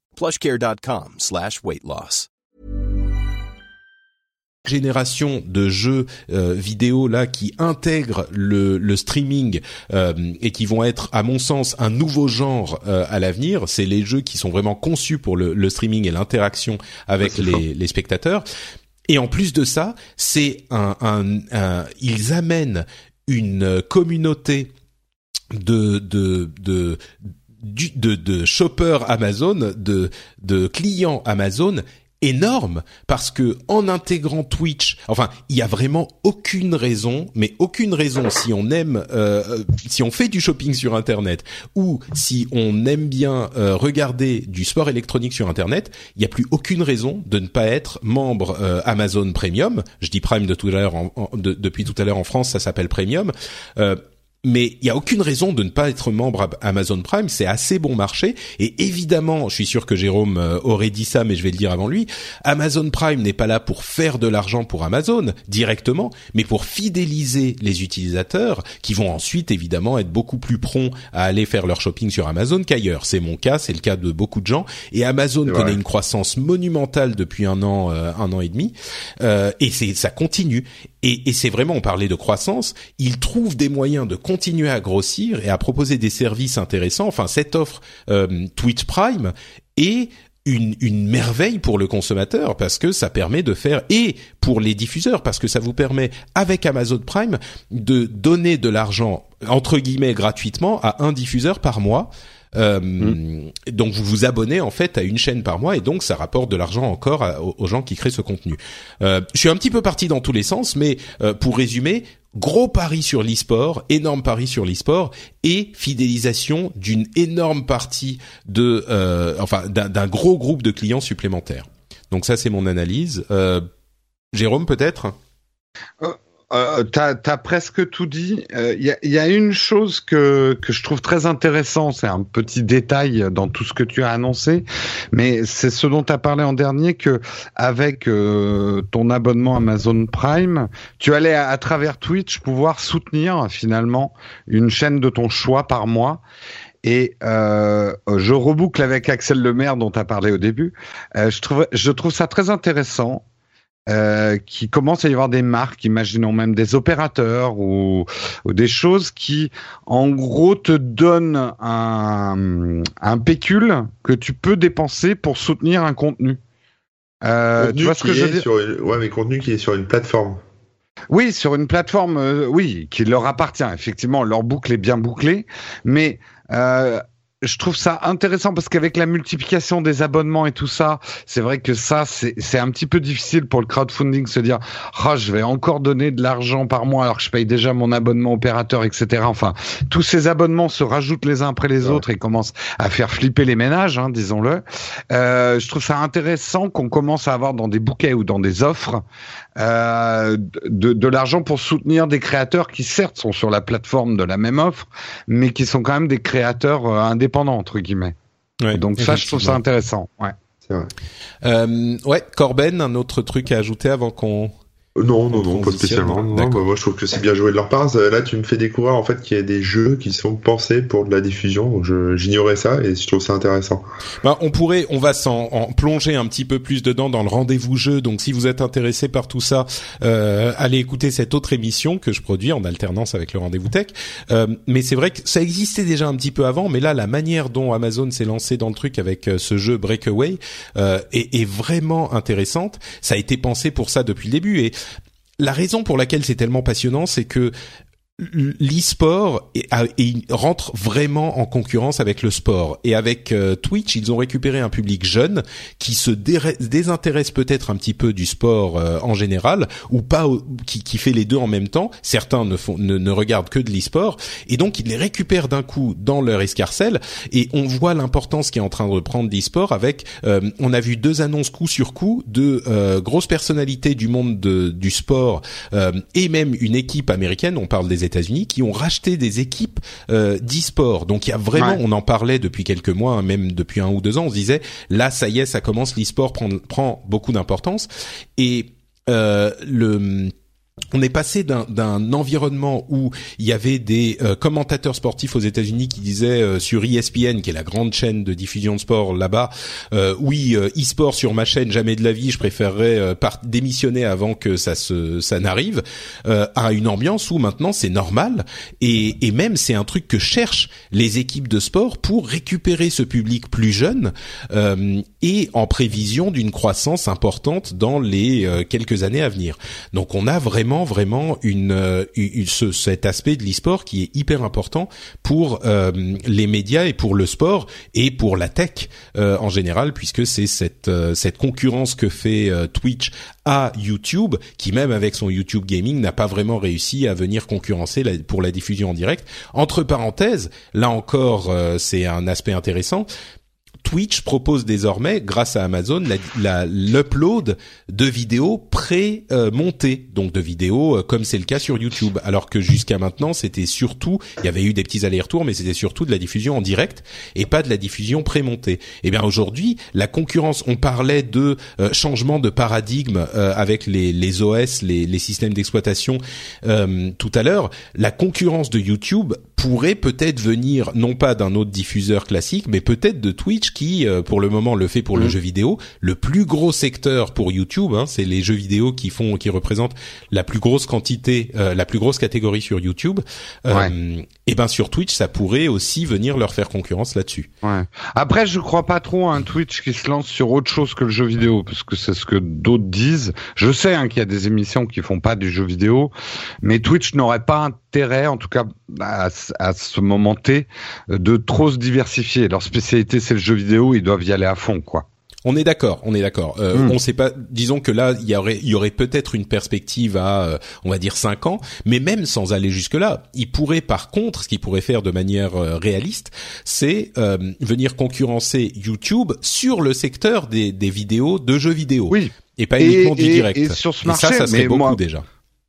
plushcare.com slash weight loss. génération de jeux euh, vidéo là qui intègrent le, le streaming euh, et qui vont être à mon sens un nouveau genre euh, à l'avenir c'est les jeux qui sont vraiment conçus pour le, le streaming et l'interaction avec les, les, spectateurs et en plus de ça c'est un, un, un, ils amènent une communauté de de, de de, de shopper Amazon, de, de clients Amazon énorme parce que en intégrant Twitch, enfin, il y a vraiment aucune raison, mais aucune raison si on aime, euh, euh, si on fait du shopping sur Internet ou si on aime bien euh, regarder du sport électronique sur Internet, il n'y a plus aucune raison de ne pas être membre Amazon Premium. Je dis Prime de tout à l'heure, depuis tout à l'heure en France, ça s'appelle Premium mais il y a aucune raison de ne pas être membre Amazon Prime. C'est assez bon marché. Et évidemment, je suis sûr que Jérôme euh, aurait dit ça, mais je vais le dire avant lui. Amazon Prime n'est pas là pour faire de l'argent pour Amazon directement, mais pour fidéliser les utilisateurs qui vont ensuite évidemment être beaucoup plus prompts à aller faire leur shopping sur Amazon qu'ailleurs. C'est mon cas, c'est le cas de beaucoup de gens. Et Amazon connaît une croissance monumentale depuis un an, euh, un an et demi, euh, et c'est ça continue. Et, et c'est vraiment, on parlait de croissance, ils trouvent des moyens de continuer à grossir et à proposer des services intéressants. Enfin, cette offre euh, Prime est une, une, merveille pour le consommateur parce que ça permet de faire et pour les diffuseurs parce que ça vous permet avec Amazon Prime de donner de l'argent entre guillemets gratuitement à un diffuseur par mois euh. Donc vous vous abonnez en fait à une chaîne par mois et donc ça rapporte de l'argent encore aux, gens qui créent ce contenu. Euh, je suis un petit peu parti dans tous les sens, mais euh, pour résumer, gros pari sur l'e-sport, énorme pari sur l'e-sport et fidélisation d'une énorme partie de, euh, enfin d'un gros groupe de clients supplémentaires. Donc ça c'est mon analyse. Euh, Jérôme peut-être? Euh, t'as as presque tout dit. Il euh, y, a, y, a, une chose que, que je trouve très intéressant, c'est un petit détail dans tout ce que tu as annoncé, mais c'est ce dont tu as parlé en dernier que avec euh, ton abonnement Amazon Prime, tu allais à, travers Twitch pouvoir soutenir finalement une chaîne de ton choix par mois. Et euh, je reboucle avec Axel Lemaire dont tu as parlé au début. je trouve je trouve ça très intéressant euh, qui commence à y avoir des marques, imaginons même des opérateurs ou, des choses qui, en gros, te donnent un, un pécule que tu peux dépenser pour soutenir un contenu. Euh, tu vois ce que je veux dire? Ouais, mais contenu qui est sur une plateforme. Oui, sur une plateforme, euh, oui, qui leur appartient. Effectivement, leur boucle est bien bouclée, mais euh, je trouve ça intéressant parce qu'avec la multiplication des abonnements et tout ça, c'est vrai que ça, c'est un petit peu difficile pour le crowdfunding se dire, ah, je vais encore donner de l'argent par mois alors que je paye déjà mon abonnement opérateur, etc. Enfin, tous ces abonnements se rajoutent les uns après les autres et commencent à faire flipper les ménages, hein, disons-le. Euh, je trouve ça intéressant qu'on commence à avoir dans des bouquets ou dans des offres euh, de, de l'argent pour soutenir des créateurs qui certes sont sur la plateforme de la même offre, mais qui sont quand même des créateurs euh, indépendants entre guillemets. Donc ça, je trouve ça intéressant. Ouais. Vrai. Euh, ouais, Corben, un autre truc à ajouter avant qu'on non, non, non, pas spécialement. Non, bah, moi, je trouve que c'est bien joué de leur part. Là, tu me fais découvrir en fait qu'il y a des jeux qui sont pensés pour de la diffusion. Donc, j'ignorais ça et je trouve ça intéressant. Bah, on pourrait, on va s'en plonger un petit peu plus dedans dans le rendez-vous jeu. Donc, si vous êtes intéressé par tout ça, euh, allez écouter cette autre émission que je produis en alternance avec le rendez-vous tech. Euh, mais c'est vrai que ça existait déjà un petit peu avant. Mais là, la manière dont Amazon s'est lancé dans le truc avec euh, ce jeu Breakaway euh, est, est vraiment intéressante. Ça a été pensé pour ça depuis le début et la raison pour laquelle c'est tellement passionnant, c'est que l'e-sport rentre vraiment en concurrence avec le sport. Et avec euh, Twitch ils ont récupéré un public jeune qui se désintéresse peut-être un petit peu du sport euh, en général ou pas qui, qui, fait les deux en même temps. Certains ne font ne, ne regardent que de l'e-sport. Et donc ils les récupèrent d'un coup dans leur escarcelle. Et on voit l'importance qui est en train de reprendre l'e-sport avec euh, on a vu deux annonces coup sur coup de grosses personnalités du monde de, du sport et même une équipe américaine. On parle des États-Unis qui ont racheté des équipes euh, d'e-sport. Donc il y a vraiment, on en parlait depuis quelques mois, hein, même depuis un ou deux ans, on se disait là ça y est, ça commence, l'e-sport prend, prend beaucoup d'importance et euh, le on est passé d'un environnement où il y avait des euh, commentateurs sportifs aux États-Unis qui disaient euh, sur ESPN, qui est la grande chaîne de diffusion de sport là-bas, euh, oui, e-sport sur ma chaîne, jamais de la vie, je préférerais démissionner avant que ça se ça n'arrive, à une ambiance où maintenant c'est normal et, et même c'est un truc que cherchent les équipes de sport pour récupérer ce public plus jeune et en prévision d'une croissance importante dans les quelques années à venir. Donc on a vraiment vraiment une, euh, ce, cet aspect de l'e-sport qui est hyper important pour euh, les médias et pour le sport et pour la tech euh, en général puisque c'est cette cette concurrence que fait Twitch à YouTube qui même avec son YouTube Gaming n'a pas vraiment réussi à venir concurrencer pour la diffusion en direct. Entre parenthèses, là encore c'est un aspect intéressant Twitch propose désormais, grâce à Amazon, l'upload de vidéos pré-montées, donc de vidéos euh, comme c'est le cas sur YouTube. Alors que jusqu'à maintenant, c'était surtout, il y avait eu des petits allers-retours, mais c'était surtout de la diffusion en direct et pas de la diffusion pré-montée. Et eh bien aujourd'hui, la concurrence, on parlait de euh, changement de paradigme euh, avec les, les, OS, les, les systèmes d'exploitation tout à l'heure. La concurrence de YouTube pourrait peut-être venir non pas d'un autre diffuseur classique, mais peut-être de Twitch qui, euh, pour le moment, le fait pour le mm. jeu vidéo. Le plus gros secteur pour YouTube, hein, c'est les jeux vidéo qui font, qui représentent la plus grosse quantité, euh, la plus grosse catégorie sur YouTube. Euh, et ben sur Twitch, ça pourrait aussi venir leur faire concurrence là-dessus. Ouais. Après, je crois pas trop à un Twitch qui se lance sur autre chose que le jeu vidéo, parce que c'est ce que d'autres disent. Je sais hein, qu'il y a des émissions qui font pas du jeu vidéo, mais Twitch n'aurait pas en tout cas à, à ce moment T, de trop se diversifier. Leur spécialité, c'est le jeu vidéo, ils doivent y aller à fond, quoi. On est d'accord, on est d'accord. Euh, hmm. On sait pas. Disons que là, il y aurait, il y aurait peut-être une perspective à, euh, on va dire cinq ans, mais même sans aller jusque là, il pourrait par contre, ce qu'il pourrait faire de manière euh, réaliste, c'est venir concurrencer YouTube sur le secteur des, des vidéos de jeux vidéo. Oui. Et pas uniquement du direct. Et sur ce marché, ça, ça serait beaucoup déjà.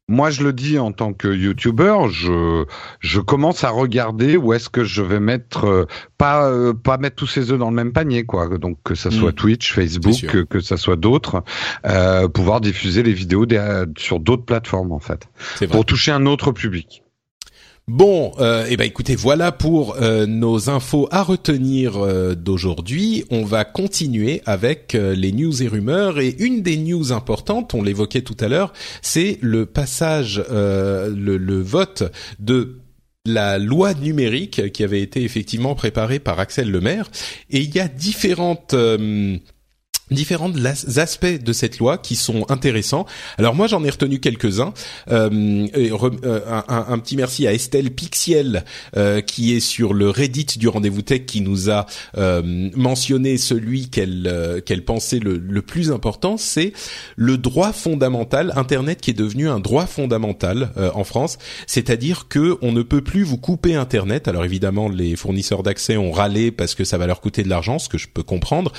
Moi, je le dis en tant que YouTuber, je je commence à regarder où est-ce que je vais mettre euh, pas euh, pas mettre tous ces œufs dans le même panier, quoi. Donc que ça soit mm. Twitch, Facebook, que, que ça soit d'autres, euh, pouvoir diffuser les vidéos sur d'autres plateformes en fait, pour toucher un autre public. Bon, euh, eh ben écoutez, voilà pour euh, nos infos à retenir euh, d'aujourd'hui. On va continuer avec euh, les news et rumeurs et une des news importantes, on l'évoquait tout à l'heure, c'est le passage, le, le, vote de la loi numérique qui avait été effectivement préparée par Axel Lemaire. Et il y a différentes différents aspects de cette loi qui sont intéressants. Alors moi j'en ai retenu quelques-uns. Euh, euh un, petit merci à Estelle Pixiel euh, qui est sur le Reddit du rendez-vous tech qui nous a mentionné celui qu'elle qu'elle pensait le, le, plus important, c'est le droit fondamental Internet qui est devenu un droit fondamental en France, c'est-à-dire que on ne peut plus vous couper Internet. Alors évidemment les fournisseurs d'accès ont râlé parce que ça va leur coûter de l'argent, ce que je peux comprendre,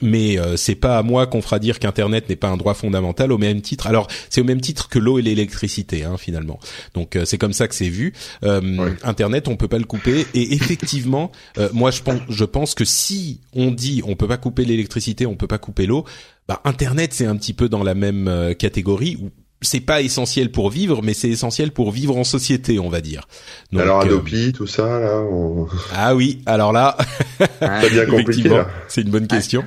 mais euh, c'est pas à moi qu'on fera dire qu'Internet n'est pas un droit fondamental au même titre. Alors c'est au même titre que l'eau et l'électricité hein, finalement. Donc euh, c'est comme ça que c'est vu. Euh, Internet, on peut pas le couper. Et effectivement, moi je pense, je pense que si on dit on peut pas couper l'électricité, on peut pas couper l'eau, bah Internet c'est un petit peu dans la même catégorie où c'est pas essentiel pour vivre, mais c'est essentiel pour vivre en société, on va dire. Donc, alors Adopi, tout ça là. Ah oui, alors là, bien compliqué. C'est une bonne question.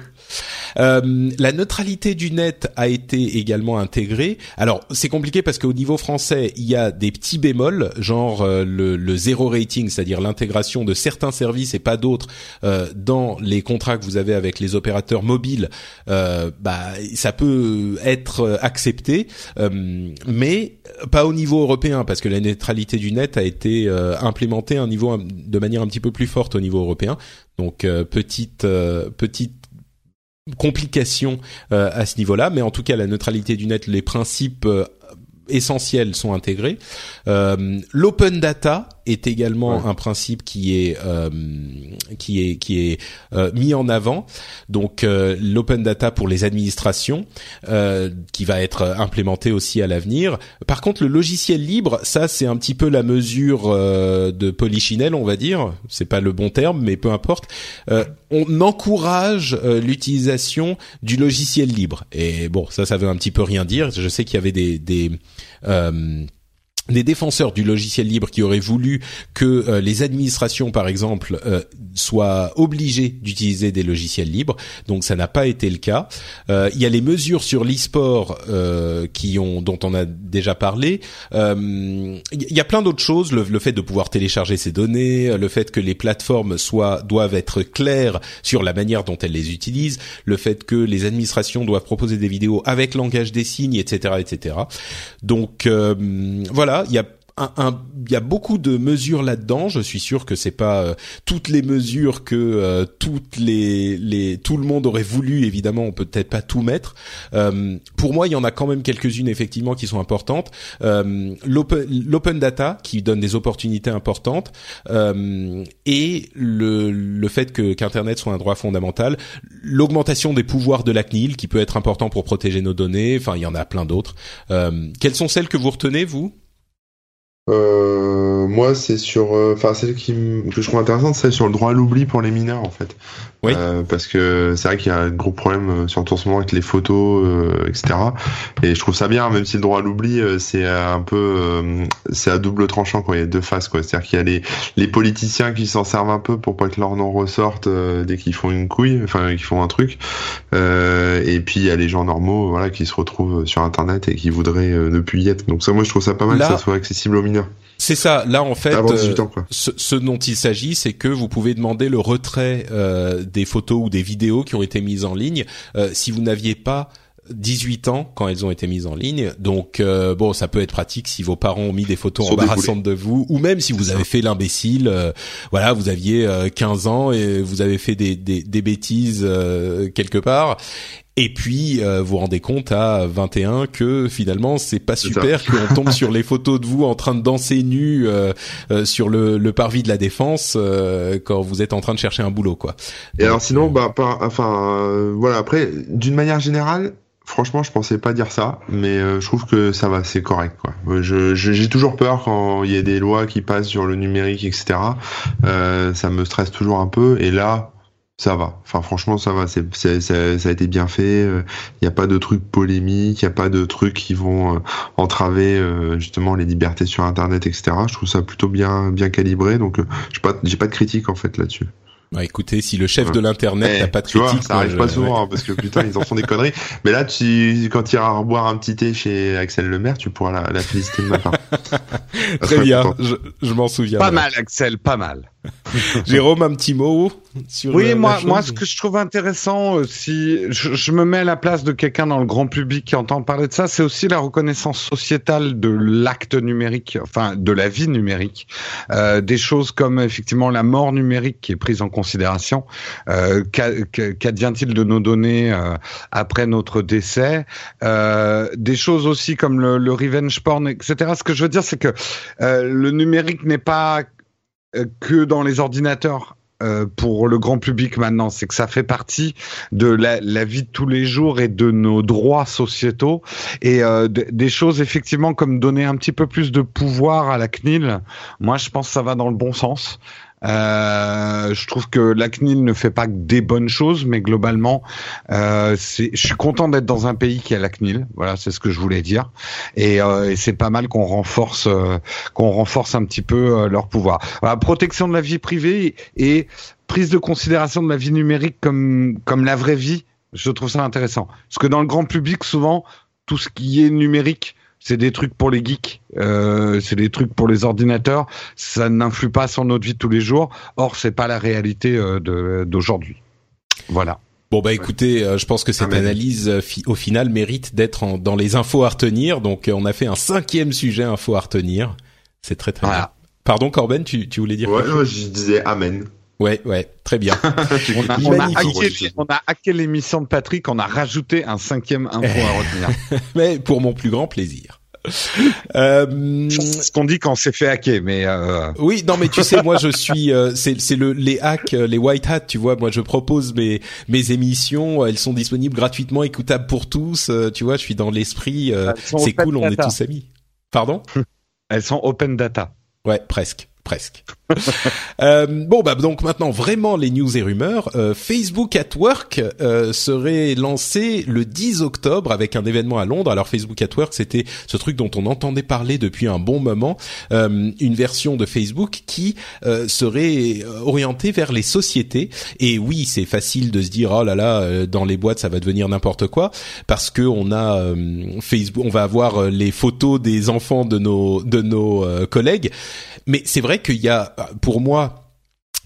Euh, la neutralité du net a été également intégrée. Alors c'est compliqué parce qu'au niveau français, il y a des petits bémols, genre euh, le, le zéro rating, c'est-à-dire l'intégration de certains services et pas d'autres euh, dans les contrats que vous avez avec les opérateurs mobiles. Euh, bah ça peut être accepté, mais pas au niveau européen parce que la neutralité du net a été implémentée un niveau de manière un petit peu plus forte au niveau européen. Donc petite petite complications euh, à ce niveau-là, mais en tout cas la neutralité du net, les principes euh, essentiels sont intégrés. Euh, L'open data est également un principe qui est euh, qui est qui est euh, mis en avant. Donc euh, l'open data pour les administrations qui va être implémenté aussi à l'avenir. Par contre le logiciel libre, ça c'est un petit peu la mesure de polichinelle, on va dire. C'est pas le bon terme, mais peu importe. on encourage l'utilisation du logiciel libre. Et bon, ça, ça veut un petit peu rien dire. Je sais qu'il y avait des, des des défenseurs du logiciel libre qui auraient voulu que euh, les administrations, par exemple, euh, soient obligées d'utiliser des logiciels libres. Donc ça n'a pas été le cas. Euh, il y a les mesures sur l'e-sport qui ont, dont on a déjà parlé. Il y a plein d'autres choses. Le, le, fait de pouvoir télécharger ces données, le fait que les plateformes soient doivent être claires sur la manière dont elles les utilisent, le fait que les administrations doivent proposer des vidéos avec langage des signes, etc., etc. Donc voilà il y a il y a beaucoup de mesures là-dedans. Je suis sûr que c'est pas euh, toutes les mesures que euh, toutes les, les tout le monde aurait voulu. Évidemment, on peut peut-être pas tout mettre. Euh, pour moi, il y en a quand même quelques-unes effectivement qui sont importantes. L'open data qui donne des opportunités importantes et le, le fait que qu'Internet soit un droit fondamental. L'augmentation des pouvoirs de la CNIL qui peut être important pour protéger nos données. Enfin, il y en a plein d'autres. quelles sont celles que vous retenez vous? Euh, moi, c'est sur, euh, enfin, celle qui que je trouve intéressante, c'est sur le droit à l'oubli pour les mineurs, en fait. Oui. Euh, parce que c'est vrai qu'il y a un gros problème euh, surtout en ce moment avec les photos, euh, etc. Et je trouve ça bien, même si le droit à l'oubli, c'est un peu, c'est à double tranchant, quoi. Il y a deux faces, quoi. C'est-à-dire qu'il y a les, les politiciens qui s'en servent un peu pour pas que leur nom ressorte dès qu'ils font une couille, enfin, qu'ils font un truc. et puis il y a les gens normaux, voilà, qui se retrouvent sur Internet et qui voudraient ne plus y être. Donc ça, moi, je trouve ça pas mal que ça soit accessible aux mineurs. C'est ça. Là, en fait, euh, ce, dont il s'agit, c'est que vous pouvez demander le retrait euh, des photos ou des vidéos qui ont été mises en ligne euh, si vous n'aviez pas 18 ans quand elles ont été mises en ligne. Donc bon, ça peut être pratique si vos parents ont mis des photos embarrassantes de vous, ou même si vous avez fait l'imbécile. voilà, vous aviez 15 ans et vous avez fait des, des, des bêtises quelque part et puis euh, vous rendez compte à 21 que finalement c'est pas super qu'on tombe sur les photos de vous en train de danser nu euh, euh, sur le, le, parvis de la défense quand vous êtes en train de chercher un boulot quoi. Et alors sinon bah pas enfin voilà après d'une manière générale Franchement, je pensais pas dire ça, mais je trouve que ça va, c'est correct. Quoi. Je, j'ai toujours peur quand il y a des lois qui passent sur le numérique, etc. Euh, ça me stresse toujours un peu. Et là, ça va. Enfin, franchement, ça va. C'est, ça, a été bien fait. Il n'y a pas de trucs polémiques. Il n'y a pas de trucs qui vont entraver justement les libertés sur Internet, etc. Je trouve ça plutôt bien, bien calibré. Donc, j'ai pas, j'ai pas de critique en fait là-dessus. Bah écoutez, si le chef de l'internet n'a pas de critique, vois, ça arrive pas souvent hein, parce que putain ils en font des conneries. Mais là, tu, quand tu iras boire un petit thé chez Axel Lemaire, tu pourras la, la féliciter le matin. Très bien, je, je m'en souviens. Pas mal, Axel, pas mal. Jérôme, un petit mot sur Oui, moi, moi, ce que je trouve intéressant, euh, si je, je, me mets à la place de quelqu'un dans le grand public qui entend parler de ça, c'est aussi la reconnaissance sociétale de l'acte numérique, enfin de la vie numérique, euh, des choses comme effectivement la mort numérique qui est prise en considération. Euh, Qu'advient-il de nos données euh, après notre décès? Des choses aussi comme le, le revenge porn, etc. Ce que je veux dire, c'est que le numérique n'est pas que dans les ordinateurs euh, pour le grand public maintenant, c'est que ça fait partie de la, la, vie de tous les jours et de nos droits sociétaux et euh, des choses effectivement comme donner un petit peu plus de pouvoir à la CNIL. Moi, je pense que ça va dans le bon sens. Euh, je trouve que la CNIL ne fait pas que des bonnes choses, mais globalement, euh, je suis content d'être dans un pays qui a la CNIL. Voilà, c'est ce que je voulais dire. Et, euh, et c'est pas mal qu'on renforce, euh, qu'on renforce un petit peu euh, leur pouvoir. Voilà, protection de la vie privée et prise de considération de la vie numérique comme comme la vraie vie. Je trouve ça intéressant. Parce que dans le grand public, souvent, tout ce qui est numérique c'est des trucs pour les geeks, euh, c'est des trucs pour les ordinateurs. Ça n'influe pas sur notre vie de tous les jours. Or, c'est pas la réalité euh, d'aujourd'hui. Voilà. Bon bah écoutez, euh, je pense que cette analyse au final mérite d'être dans les infos à retenir. Donc on a fait un cinquième sujet info à retenir. C'est très très bien. Pardon Corben, tu, tu voulais dire Ouais, je disais amen. Ouais, ouais, très bien. on, a, on, a hacké, l'émission de Patrick, on a rajouté un cinquième info à retenir. mais pour mon plus grand plaisir. Euh, ce qu'on dit quand c'est fait hacker, mais euh... oui, non, mais tu sais, moi je suis, euh, c'est c'est le les hacks, euh, les white hats, tu vois. Moi, je propose mes mes émissions, elles sont disponibles gratuitement, écoutables pour tous. tu vois, je suis dans l'esprit. c'est cool, on est tous amis. Pardon? Elles sont open data. Ouais, presque presque. euh, bon bah donc maintenant vraiment les news et rumeurs. Euh, Facebook at Work euh, serait lancé le 10 octobre avec un événement à Londres. Alors Facebook at Work c'était ce truc dont on entendait parler depuis un bon moment, une version de Facebook qui serait orientée vers les sociétés. Et oui c'est facile de se dire oh là là dans les boîtes ça va devenir n'importe quoi parce que on a Facebook, on va avoir les photos des enfants de nos de nos collègues. Mais c'est vrai qu'il y a, pour moi,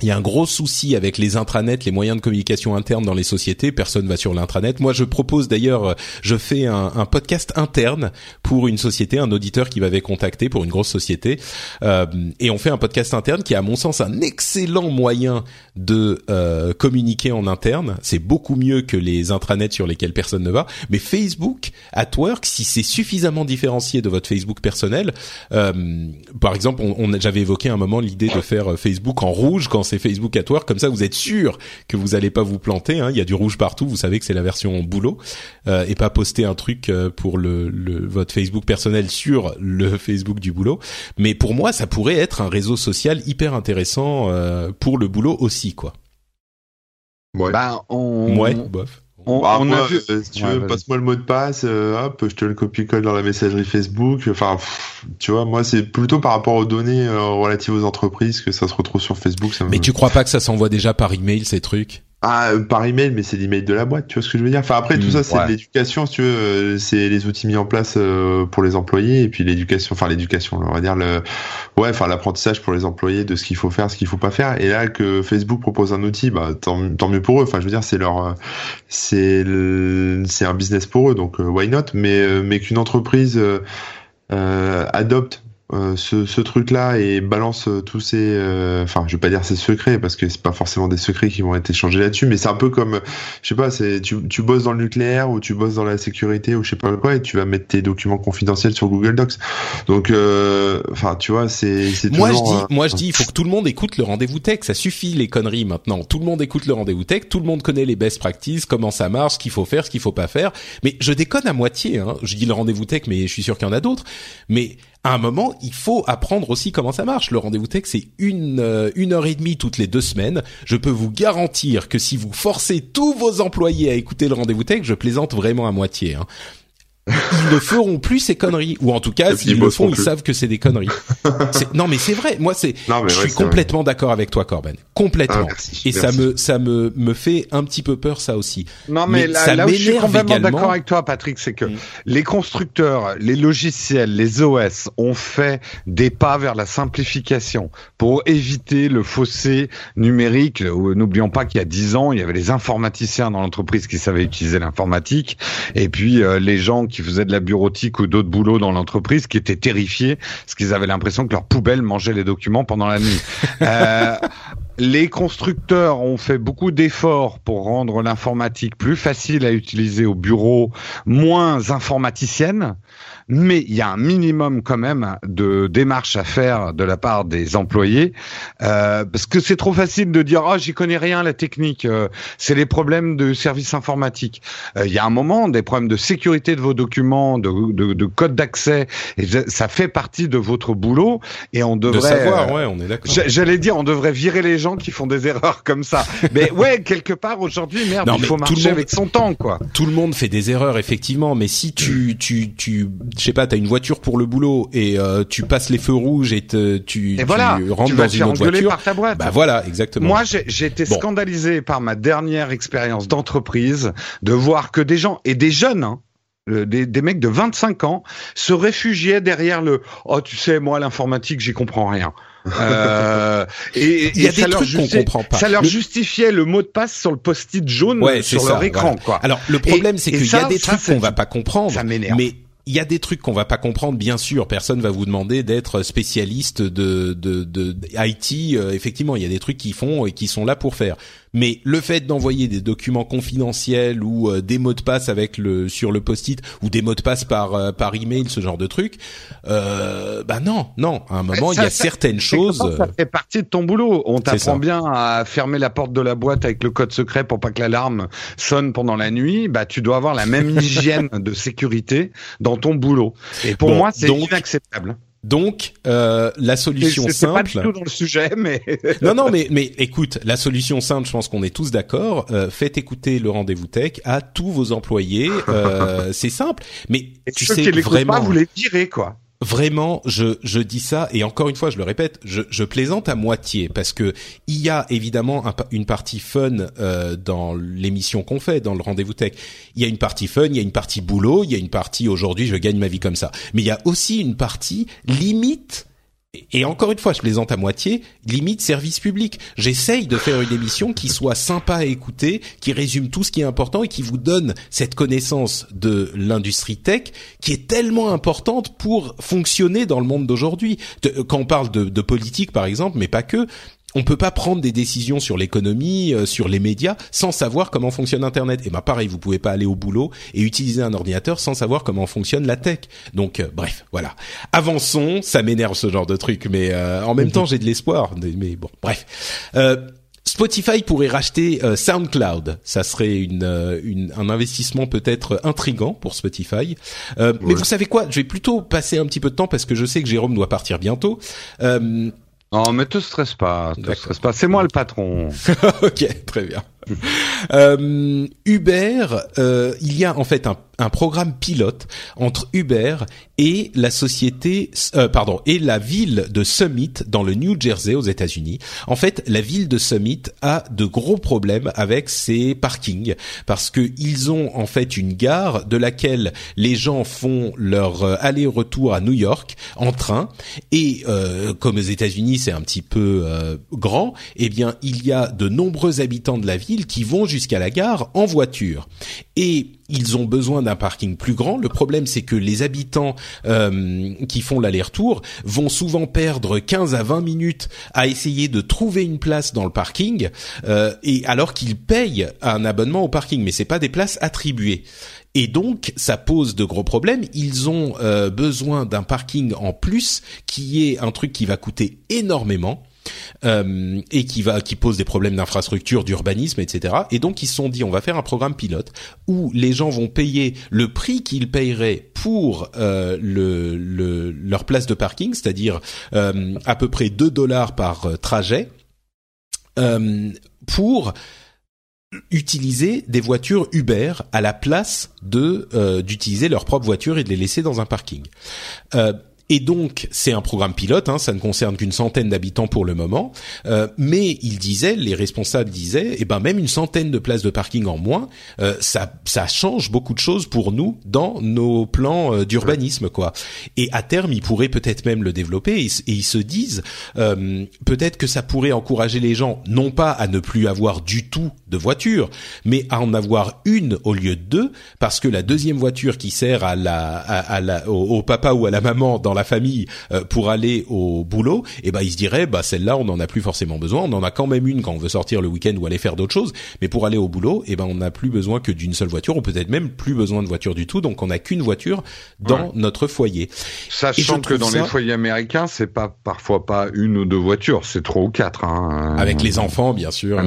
il y a un gros souci avec les intranets, les moyens de communication internes dans les sociétés. Personne va sur l'intranet. Moi, je propose d'ailleurs, euh, je fais un, podcast interne pour une société, un auditeur qui m'avait contacté pour une grosse société, euh, et on fait un podcast interne qui est à mon sens un excellent moyen de euh, communiquer en interne. C'est beaucoup mieux que les intranets sur lesquels personne ne va. Mais Facebook, at work, si c'est suffisamment différencié de votre Facebook personnel, par exemple, on j'avais évoqué un moment l'idée de faire Facebook en rouge quand c'est Facebook at Work, comme ça vous êtes sûr que vous allez pas vous planter. Hein. Il y a du rouge partout, vous savez que c'est la version boulot euh, et pas poster un truc euh, pour le, le, votre Facebook personnel sur le Facebook du boulot. Mais pour moi, ça pourrait être un réseau social hyper intéressant euh, pour le boulot aussi, quoi. Ouais. Bah, on... Ouais, bof. On, bah, a vu... Euh, si tu veux, passe-moi le mot de passe, euh, hop, je te le copie-colle dans la messagerie Facebook. Enfin, tu vois, moi, c'est plutôt par rapport aux données euh, relatives aux entreprises que ça se retrouve sur Facebook. Ça Mais tu crois pas que ça s'envoie déjà par email ces trucs? Ah, euh, par email, mais c'est l'email de la boîte, tu vois ce que je veux dire? Enfin après tout mm, ça c'est l'éducation, si tu veux, euh, c'est les outils mis en place euh, pour les employés et puis l'éducation, enfin l'éducation, on va dire le, ouais, enfin l'apprentissage pour les employés de ce qu'il faut faire, ce qu'il faut pas faire. Et là que Facebook propose un outil, bah tant, tant mieux pour eux. Enfin je veux dire c'est leur, c'est c'est un business pour eux, donc why not? Mais mais qu'une entreprise adopte euh, ce, ce truc-là et balance euh, tous ces, euh, enfin, je vais pas dire ses secrets parce que c'est pas forcément des secrets qui vont être échangés là-dessus, mais c'est un peu comme, je sais pas, c'est tu, tu bosses dans le nucléaire ou tu bosses dans la sécurité ou je sais pas quoi et tu vas mettre tes documents confidentiels sur Google Docs. Donc, enfin, tu vois, c'est, c'est moi je dis, moi je dis, il faut que tout le monde écoute le rendez-vous tech. Ça suffit les conneries maintenant. Tout le monde écoute le rendez-vous tech. Tout le monde connaît les best practices, comment ça marche, ce qu'il faut faire, ce qu'il faut pas faire. Mais je déconne à moitié. Hein. Je dis le rendez-vous tech, mais je suis sûr qu'il y en a d'autres. Mais à un moment, il faut apprendre aussi comment ça marche. Le rendez-vous tech, c'est une euh, une heure et demie toutes les deux semaines. Je peux vous garantir que si vous forcez tous vos employés à écouter le rendez-vous tech, je plaisante vraiment à moitié. Hein ils ne feront plus ces conneries. Ou en tout cas s'ils le font ils savent que c'est des conneries. Non mais c'est vrai. Moi c'est je suis complètement d'accord avec toi Corben. Complètement. Ah, et ça me ça me me fait un petit peu peur ça aussi. Non mais, là, là où je suis complètement d'accord avec toi Patrick c'est que mm. les constructeurs les logiciels les OS ont fait des pas vers la simplification pour éviter le fossé numérique. N'oublions pas qu'il y a dix ans il y avait les informaticiens dans l'entreprise qui savaient utiliser l'informatique. Et puis euh, les gens qui faisaient de la bureautique ou d'autres boulots dans l'entreprise qui étaient terrifiés parce qu'ils avaient l'impression que leur poubelle mangeait les documents pendant la nuit. euh, les constructeurs ont fait beaucoup d'efforts pour rendre l'informatique plus facile à utiliser au bureau, moins informaticienne mais il y a un minimum quand même de démarches à faire de la part des employés, euh, parce que c'est trop facile de dire ah oh, j'y connais rien la technique, euh, c'est les problèmes de service informatique. Euh, il y a un moment des problèmes de sécurité de vos documents, de, de, de code d'accès, et ça fait partie de votre boulot et on devrait. De savoir, ouais, on est d'accord. J'allais dire on devrait virer les gens qui font des erreurs comme ça, mais ouais quelque part aujourd'hui merde il faut marcher avec son temps quoi. Tout le monde fait des erreurs effectivement, mais si tu tu tu je sais pas, t'as une voiture pour le boulot et euh, tu passes les feux rouges et te, tu, tu rentres dans une autre voiture. Par ta boîte. Bah voilà, exactement. Moi, j'ai été scandalisé par ma dernière expérience d'entreprise de voir que des gens et des jeunes. Hein, des, des, mecs de 25 ans se réfugiaient derrière le oh tu sais moi l'informatique j'y comprends rien euh, et, il y a des trucs qu'on comprend pas. Ça leur justifiait le mot de passe sur le post-it jaune sur leur écran, quoi. Alors le problème, c'est qu'il y a des trucs qu'on va pas comprendre. Ça mais il y a des trucs qu'on va pas comprendre, bien sûr. Personne va vous demander d'être spécialiste de, de, de, IT. Euh, effectivement, il y a des trucs qui font et qui sont là pour faire. Mais le fait d'envoyer des documents confidentiels ou euh, des mots de passe avec le sur le post-it ou des mots de passe par euh, par email, ce genre de truc, euh, bah non, non. À un moment, il y a certaines choses. Ça fait partie de ton boulot. On t'apprend bien à fermer la porte de la boîte avec le code secret pour pas que l'alarme sonne pendant la nuit. Bah, tu dois avoir la même hygiène de sécurité dans ton boulot. Et pour moi, c'est inacceptable. Donc euh, la solution simple. Pas du tout dans le sujet, mais non, non, mais mais écoute, la solution simple, je pense qu'on est tous d'accord. Euh, faites écouter le rendez-vous tech à tous vos employés. Euh, c'est simple, mais tu sais vraiment. Pas, vous les virez quoi vraiment, je, je dis ça et encore une fois, je le répète, je, je plaisante à moitié parce que il y a évidemment une partie fun euh, dans l'émission qu'on fait, dans le rendez-vous tech. Il y a une partie fun, il y a une partie boulot, il y a une partie aujourd'hui je gagne ma vie comme ça. Mais il y a aussi une partie limite et encore une fois, je plaisante à moitié, limite service public. J'essaye de faire une émission qui soit sympa à écouter, qui résume tout ce qui est important et qui vous donne cette connaissance de l'industrie tech qui est tellement importante pour fonctionner dans le monde d'aujourd'hui. Quand on parle de, politique, par exemple, mais pas que, on peut pas prendre des décisions sur l'économie, euh, sur les médias, sans savoir comment fonctionne Internet. Et bah pareil, vous pouvez pas aller au boulot et utiliser un ordinateur sans savoir comment fonctionne la tech. Donc euh, bref, voilà. Avançons, ça m'énerve ce genre de truc, mais euh, en même temps j'ai de l'espoir. Mais bon, bref. Spotify pourrait racheter SoundCloud. Ça serait une, un investissement peut-être intrigant pour Spotify. Mais vous savez quoi? Je vais plutôt passer un petit peu de temps parce que je sais que Jérôme doit partir bientôt. Non, mais te stresse pas, te stresse pas. C'est moi le patron. ok, très bien. Euh, Uber, euh, il y a en fait un, un, programme pilote entre Uber et la société, euh, pardon, et la ville de Summit dans le New Jersey aux États-Unis. En fait, la ville de Summit a de gros problèmes avec ses parkings parce que ils ont en fait une gare de laquelle les gens font leur euh, aller-retour à New York en train et euh, comme aux États-Unis c'est un petit peu grand, eh bien il y a de nombreux habitants de la ville qui vont jusqu'à la gare en voiture. Et ils ont besoin d'un parking plus grand. Le problème, c'est que les habitants euh, qui font l'aller-retour vont souvent perdre 15 à 20 minutes à essayer de trouver une place dans le parking, euh, et alors qu'ils payent un abonnement au parking, mais c'est pas des places attribuées. Et donc, ça pose de gros problèmes. Ils ont euh, besoin d'un parking en plus, qui est un truc qui va coûter énormément. Euh, et qui va qui pose des problèmes d'infrastructure, d'urbanisme, etc. Et donc ils se sont dit on va faire un programme pilote où les gens vont payer le prix qu'ils paieraient pour euh, le, le, leur place de parking, c'est-à-dire euh, à peu près 2 dollars par euh, trajet, pour utiliser des voitures Uber à la place de d'utiliser leur propre voiture et de les laisser dans un parking. Et donc, c'est un programme pilote, hein, ça ne concerne qu'une centaine d'habitants pour le moment. Euh, mais ils disaient, les responsables disaient, eh ben même une centaine de places de parking en moins, euh, ça, ça change beaucoup de choses pour nous dans nos plans euh, d'urbanisme, quoi. Et à terme, ils pourraient peut-être même le développer. Et, ils se disent, euh, peut-être que ça pourrait encourager les gens, non pas à ne plus avoir du tout de voiture, mais à en avoir une au lieu de deux, parce que la deuxième voiture qui sert à la, à, la au, au, papa ou à la maman dans la famille euh, pour aller au boulot, et eh ben ils se diraient bah celle-là on n'en a plus forcément besoin, on en a quand même une quand on veut sortir le week-end ou aller faire d'autres choses, mais pour aller au boulot, et eh ben on n'a plus besoin que d'une seule voiture ou peut-être même plus besoin de voiture du tout, donc on n'a qu'une voiture dans notre foyer. Sachant que dans les foyers américains, c'est pas parfois pas une ou deux voitures, c'est trois ou quatre. Hein. Avec les enfants bien sûr.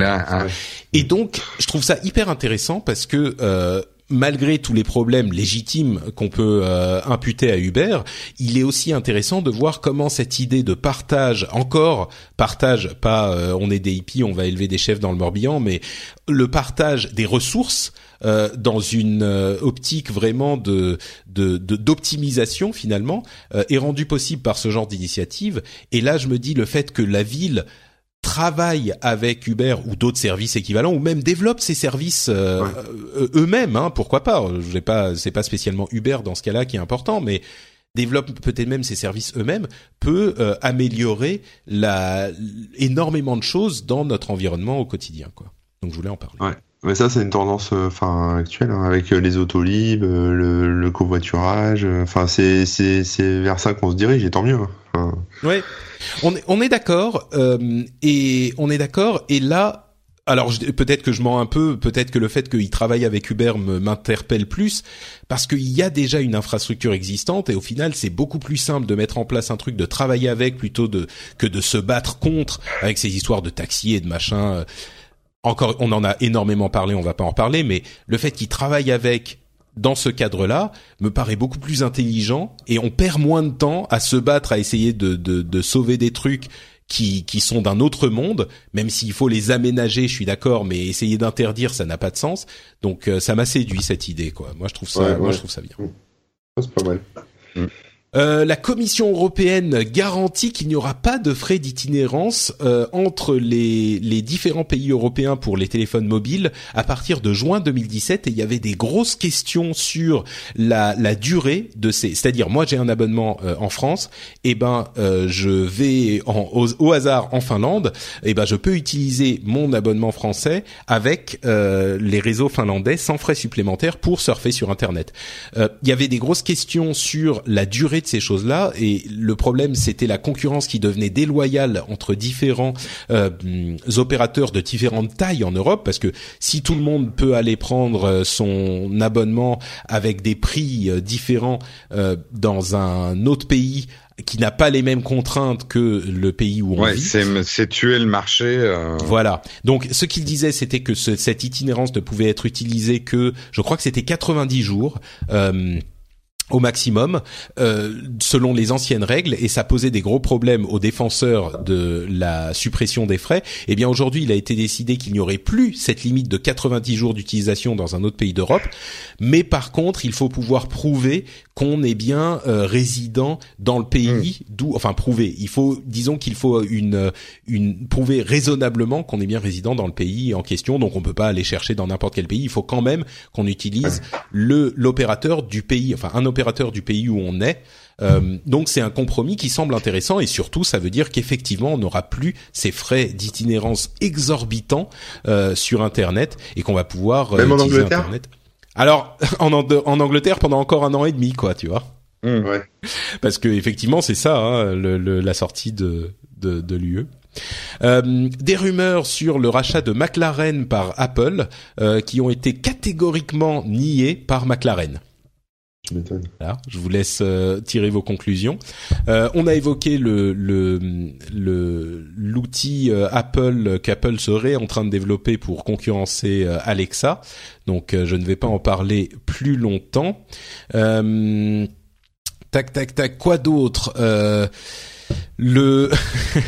Et donc je trouve ça hyper intéressant parce que euh, malgré tous les problèmes légitimes qu'on peut euh, imputer à Uber, il est aussi intéressant de voir comment cette idée de partage, encore partage, pas euh, on est des hippies, on va élever des chefs dans le Morbihan, mais le partage des ressources euh, dans une optique vraiment de d'optimisation finalement est rendu possible par ce genre d'initiative. Et là, je me dis le fait que la ville travaillent avec Uber ou d'autres services équivalents ou même développent ces services euh, euh, eux-mêmes hein, pourquoi pas. J'ai pas c'est pas spécialement Uber dans ce cas-là qui est important mais développe peut-être même ces services eux-mêmes peut euh, améliorer la énormément de choses dans notre environnement au quotidien quoi. Donc je voulais en parler. Ouais. Mais ça, c'est une tendance, enfin actuelle, hein, avec les autolibes, le, le covoiturage. Enfin, c'est vers ça qu'on se dirige, et tant mieux. Hein. Ouais. On est, on est d'accord euh, et on est d'accord et là. Alors peut-être que je mens un peu, peut-être que le fait qu'il travaille avec Uber m'interpelle plus parce qu'il y a déjà une infrastructure existante et au final c'est beaucoup plus simple de mettre en place un truc, de travailler avec plutôt de que de se battre contre avec ces histoires de taxi et de machin. Encore, on en a énormément parlé, on va pas en reparler, mais le fait qu'il travaille avec dans ce cadre-là, me paraît beaucoup plus intelligent et on perd moins de temps à se battre, à essayer de, de, de sauver des trucs qui, qui sont d'un autre monde, même s'il faut les aménager, je suis d'accord, mais essayer d'interdire, ça n'a pas de sens. Donc euh, ça m'a séduit cette idée, quoi. Moi je trouve ça, moi je trouve ça bien. C'est pas mal. Mm. Euh, la Commission européenne garantit qu'il n'y aura pas de frais d'itinérance euh, entre les, les, différents pays européens pour les téléphones mobiles à partir de juin 2017 et il y avait des grosses questions sur la, la durée de ces. C'est-à-dire, moi j'ai un abonnement euh, en France, et eh ben je vais en, au, hasard en Finlande, et eh ben je peux utiliser mon abonnement français avec les réseaux finlandais sans frais supplémentaires pour surfer sur Internet. Il y avait des grosses questions sur la durée ces choses-là. Et le problème, c'était la concurrence qui devenait déloyale entre différents euh, opérateurs de différentes tailles en Europe, parce que si tout le monde peut aller prendre euh, son abonnement avec des prix euh, différents dans un autre pays qui n'a pas les mêmes contraintes que le pays où on ouais, vit. C'est tuer le marché. Voilà. Donc, ce qu'il disait, c'était que ce, cette itinérance ne pouvait être utilisée que, je crois que c'était 90 jours. Euh, au maximum euh, selon les anciennes règles et ça posait des gros problèmes aux défenseurs de la suppression des frais. Eh bien aujourd'hui, il a été décidé qu'il n'y aurait plus cette limite de 90 jours d'utilisation dans un autre pays d'Europe, mais par contre, il faut pouvoir prouver qu'on est bien euh, résident dans le pays hmm. d'où enfin prouver, il faut disons qu'il faut une une prouver raisonnablement qu'on est bien résident dans le pays en question, donc on peut pas aller chercher dans n'importe quel pays, il faut quand même qu'on utilise le l'opérateur du pays, enfin un opérateur du pays où on est. Euh, donc c'est un compromis qui semble intéressant et surtout ça veut dire qu'effectivement on n'aura plus ces frais d'itinérance exorbitants euh, sur Internet et qu'on va pouvoir euh, Même en Angleterre Internet. Alors en, en Angleterre pendant encore un an et demi quoi, tu vois. Mmh, ouais. Parce que effectivement c'est ça hein, le, le, la sortie de de, de l'UE. Euh, des rumeurs sur le rachat de McLaren par Apple euh, qui ont été catégoriquement niées par McLaren. Je vous laisse euh, tirer vos conclusions. Euh, on a évoqué le le l'outil euh, Apple qu'Apple serait en train de développer pour concurrencer Alexa. Donc je ne vais pas en parler plus longtemps. tac tac tac. Quoi d'autre? Le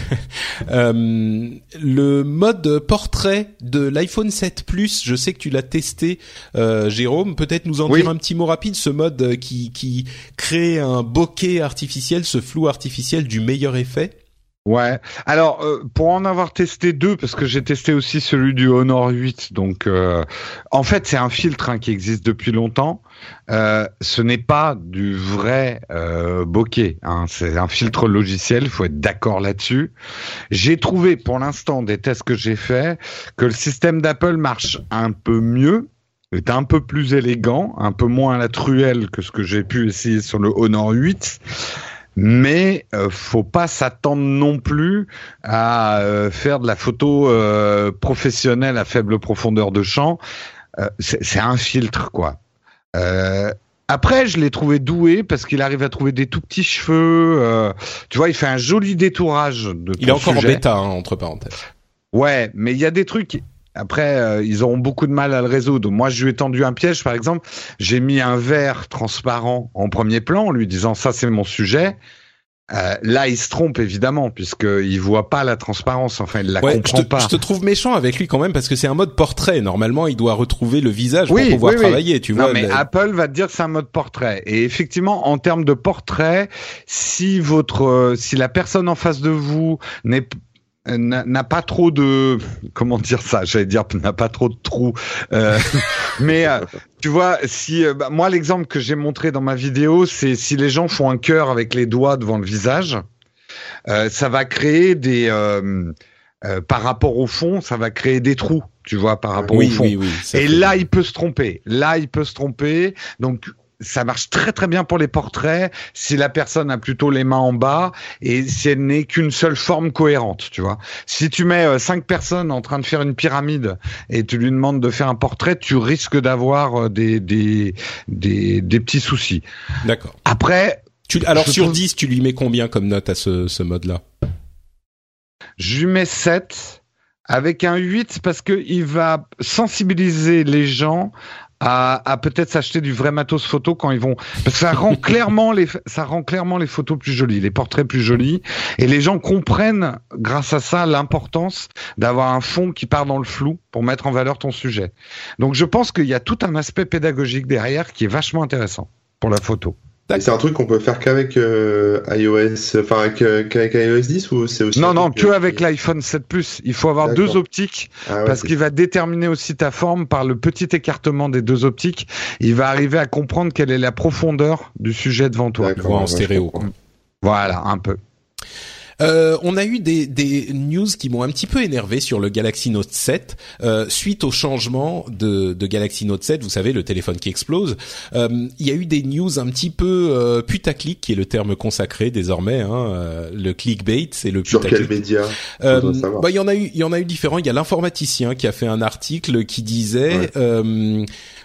euh, le mode portrait de l'iPhone 7 Plus, je sais que tu l'as testé, euh, Jérôme. Peut-être nous en dire un petit mot rapide. Ce mode qui qui crée un bokeh artificiel, ce flou artificiel du meilleur effet. Ouais. Alors euh, pour en avoir testé deux, parce que j'ai testé aussi celui du Honor 8, donc euh, en fait c'est un filtre hein, qui existe depuis longtemps. Euh, ce n'est pas du vrai euh, bokeh, hein, c'est un filtre logiciel. Il faut être d'accord là-dessus. J'ai trouvé pour l'instant des tests que j'ai faits que le système d'Apple marche un peu mieux est un peu plus élégant, un peu moins à la truelle que ce que j'ai pu essayer sur le Honor 8 mais euh, faut pas s'attendre non plus à euh, faire de la photo euh, professionnelle à faible profondeur de champ. Euh, c'est un filtre, quoi. après, je l'ai trouvé doué parce qu'il arrive à trouver des tout petits cheveux. tu vois, il fait un joli détourage de. Il est encore en bêta, hein, entre parenthèses. Ouais, mais il y a des trucs. Après, euh, ils auront beaucoup de mal à le résoudre. Moi, je lui ai tendu un piège, par exemple. J'ai mis un verre transparent en premier plan, en lui disant ça, c'est mon sujet. Euh, là, il se trompe évidemment puisqu'il voit pas la transparence. Enfin, il la comprend pas. Je te trouve méchant avec lui quand même parce que c'est un mode portrait. Normalement, il doit retrouver le visage pour pouvoir travailler. Tu vois. Non, mais Apple va te dire que c'est un mode portrait. Et effectivement, en termes de portrait, si votre, euh, si la personne en face de vous n'est n'a pas trop de comment dire ça? J'allais dire n'a pas trop de trous. Euh, mais euh, tu vois si euh, bah, moi l'exemple que j'ai montré dans ma vidéo c'est si les gens font un cœur avec les doigts devant le visage ça va créer des par rapport au fond ça va créer des trous tu vois par rapport au fond. oui, oui, et là il peut se tromper. Là il peut se tromper. Donc ça marche très très bien pour les portraits si la personne a plutôt les mains en bas et si elle n'est qu'une seule forme cohérente, tu vois. Si tu mets euh, cinq personnes en train de faire une pyramide et tu lui demandes de faire un portrait, tu risques d'avoir euh, des, des, des, des petits soucis. D'accord. Après... Tu, alors sur 10, tu lui mets combien comme note à ce, ce mode-là? Je lui mets 7 avec un 8 parce que il va sensibiliser les gens à, peut-être s'acheter du vrai matos photo quand ils vont parce que ça rend clairement les ça rend clairement les photos plus jolies, les portraits plus jolis et les gens comprennent grâce à ça l'importance d'avoir un fond qui part dans le flou pour mettre en valeur ton sujet. Donc je pense qu'il y a tout un aspect pédagogique derrière qui est vachement intéressant pour la photo. C'est un truc qu'on peut faire qu'avec euh, iOS, enfin avec, euh, iOS 10 ou c'est aussi Non non, que avec l'iPhone 7 Plus. Il faut avoir deux optiques ah parce qu'il va déterminer aussi ta forme par le petit écartement des deux optiques. Il va arriver à comprendre quelle est la profondeur du sujet devant toi. En stéréo. Voilà, un peu. Euh, on a eu des, des news qui m'ont un petit peu énervé sur le Galaxy Note 7 euh, suite au changement de, de, Galaxy Note 7. Vous savez, le téléphone qui explose. Euh, il y a eu des news un petit peu euh, putaclic, qui est le terme consacré désormais. Hein, euh, le clickbait, c'est le putaclic. Sur quel média? Euh, bah, il y en a eu, il y en a eu différents. Il y a l'informaticien qui a fait un article qui disait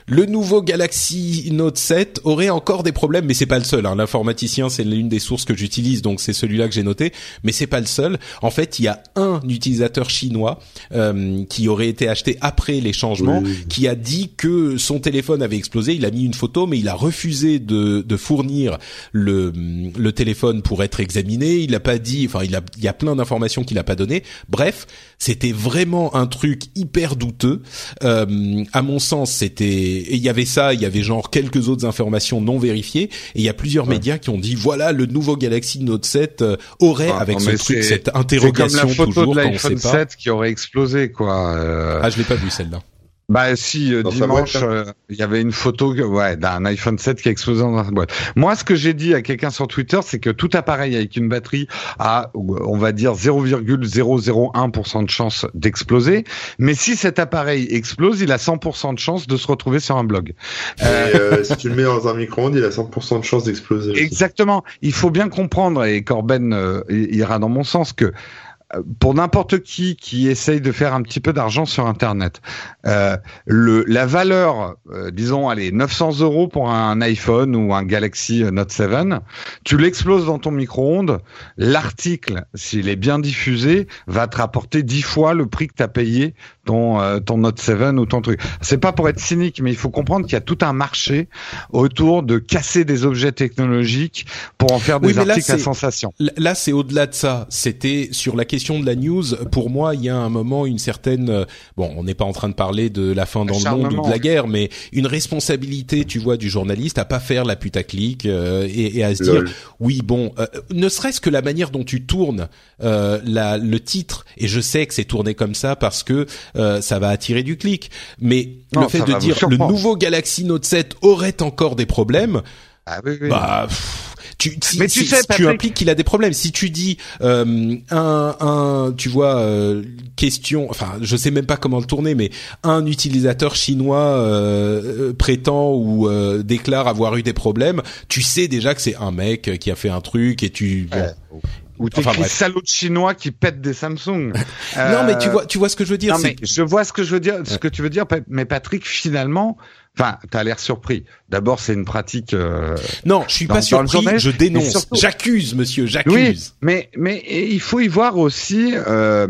le nouveau Galaxy Note 7 aurait encore des problèmes, mais c'est pas le seul. Hein. L'informaticien, c'est l'une des sources que j'utilise, donc c'est celui-là que j'ai noté. Mais c'est pas le seul. En fait, il y a un utilisateur chinois euh, qui aurait été acheté après les changements, qui a dit que son téléphone avait explosé. Il a mis une photo, mais il a refusé de, de fournir le, le téléphone pour être examiné. Il n'a pas dit. Enfin, il a, il y a plein d'informations qu'il n'a pas données. Bref, c'était vraiment un truc hyper douteux. Euh, à mon sens, c'était et il y avait ça, il y avait genre quelques autres informations non vérifiées, et il y a plusieurs médias qui ont dit voilà le nouveau Galaxy Note 7 euh, aurait ah, avec ce truc cette interrogation comme la photo toujours de l'iPhone 7 qui aurait explosé quoi. Euh... Ah je l'ai pas vu celle-là. Bah si euh, dimanche hein. euh, il y avait une photo ouais d'un iPhone 7 qui a explosé dans la boîte. Moi ce que j'ai dit à quelqu'un sur Twitter c'est que tout appareil avec une batterie a on va dire 0,001% de chance d'exploser, mais si cet appareil explose, il a 100% de chance de se retrouver sur un blog. Euh, si tu le mets dans un micro-ondes, il a 100% de chance d'exploser. Exactement. Il faut bien comprendre et Corben ira dans mon sens que pour n'importe qui qui essaye de faire un petit peu d'argent sur Internet, euh, le, la valeur, euh, disons, allez, 900 euros pour un iPhone ou un Galaxy Note 7, tu l'exploses dans ton micro-ondes, l'article, s'il est bien diffusé, va te rapporter 10 fois le prix que tu as payé ton, euh, ton Note 7 ou ton truc. C'est pas pour être cynique, mais il faut comprendre qu'il y a tout un marché autour de casser des objets technologiques pour en faire des articles à sensation. Là, c'est au-delà de ça. C'était sur la question de la news. Pour moi, il y a un moment une certaine. Euh, bon, on n'est pas en train de parler de la fin dans le monde ou de la guerre, mais une responsabilité, tu vois, du journaliste à pas faire la putaclic euh, et, et, à se dire, oui, bon, euh, ne serait-ce que la manière dont tu tournes euh, la, le titre. Et je sais que c'est tourné comme ça parce que ça va attirer du clic. Mais le fait de dire le nouveau Galaxy Note 7 aurait encore des problèmes. Ah oui, oui. Bah, tu, mais tu sais, tu impliques qu'il a des problèmes. Si tu dis euh, un, un, tu vois, euh, question, enfin, je sais même pas comment le tourner, mais un utilisateur chinois euh, prétend ou euh, déclare avoir eu des problèmes, tu sais déjà que c'est un mec qui a fait un truc et tu. Bon. Ou tu enfin, salaud de chinois qui pètent des Samsung. non, mais tu vois, tu vois ce que je veux dire. Non, mais je vois ce que je veux dire, ce que tu veux dire. Mais Patrick, finalement, Enfin, t'as l'air surpris. D'abord, c'est une pratique. Euh, non, je suis pas surpris. Je dénonce. J'accuse, monsieur. J'accuse. Oui, mais mais il faut y voir aussi euh,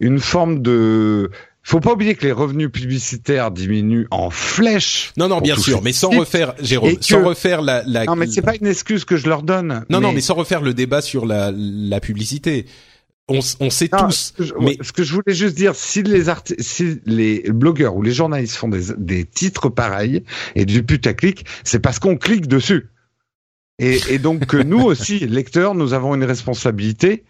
une forme de. Faut pas oublier que les revenus publicitaires diminuent en flèche. Non, non, bien sûr, mais sans refaire, Jérôme, sans refaire la, la. Non, mais c'est pas une excuse que je leur donne. Non, non, mais sans refaire le débat sur la, la publicité on, on sait tous. Ce que, je, mais ce que je voulais juste dire, si les si les blogueurs ou les journalistes font des, des titres pareils et du putaclic, c'est parce qu'on clique dessus. Et, et donc que nous aussi, lecteurs, nous avons une responsabilité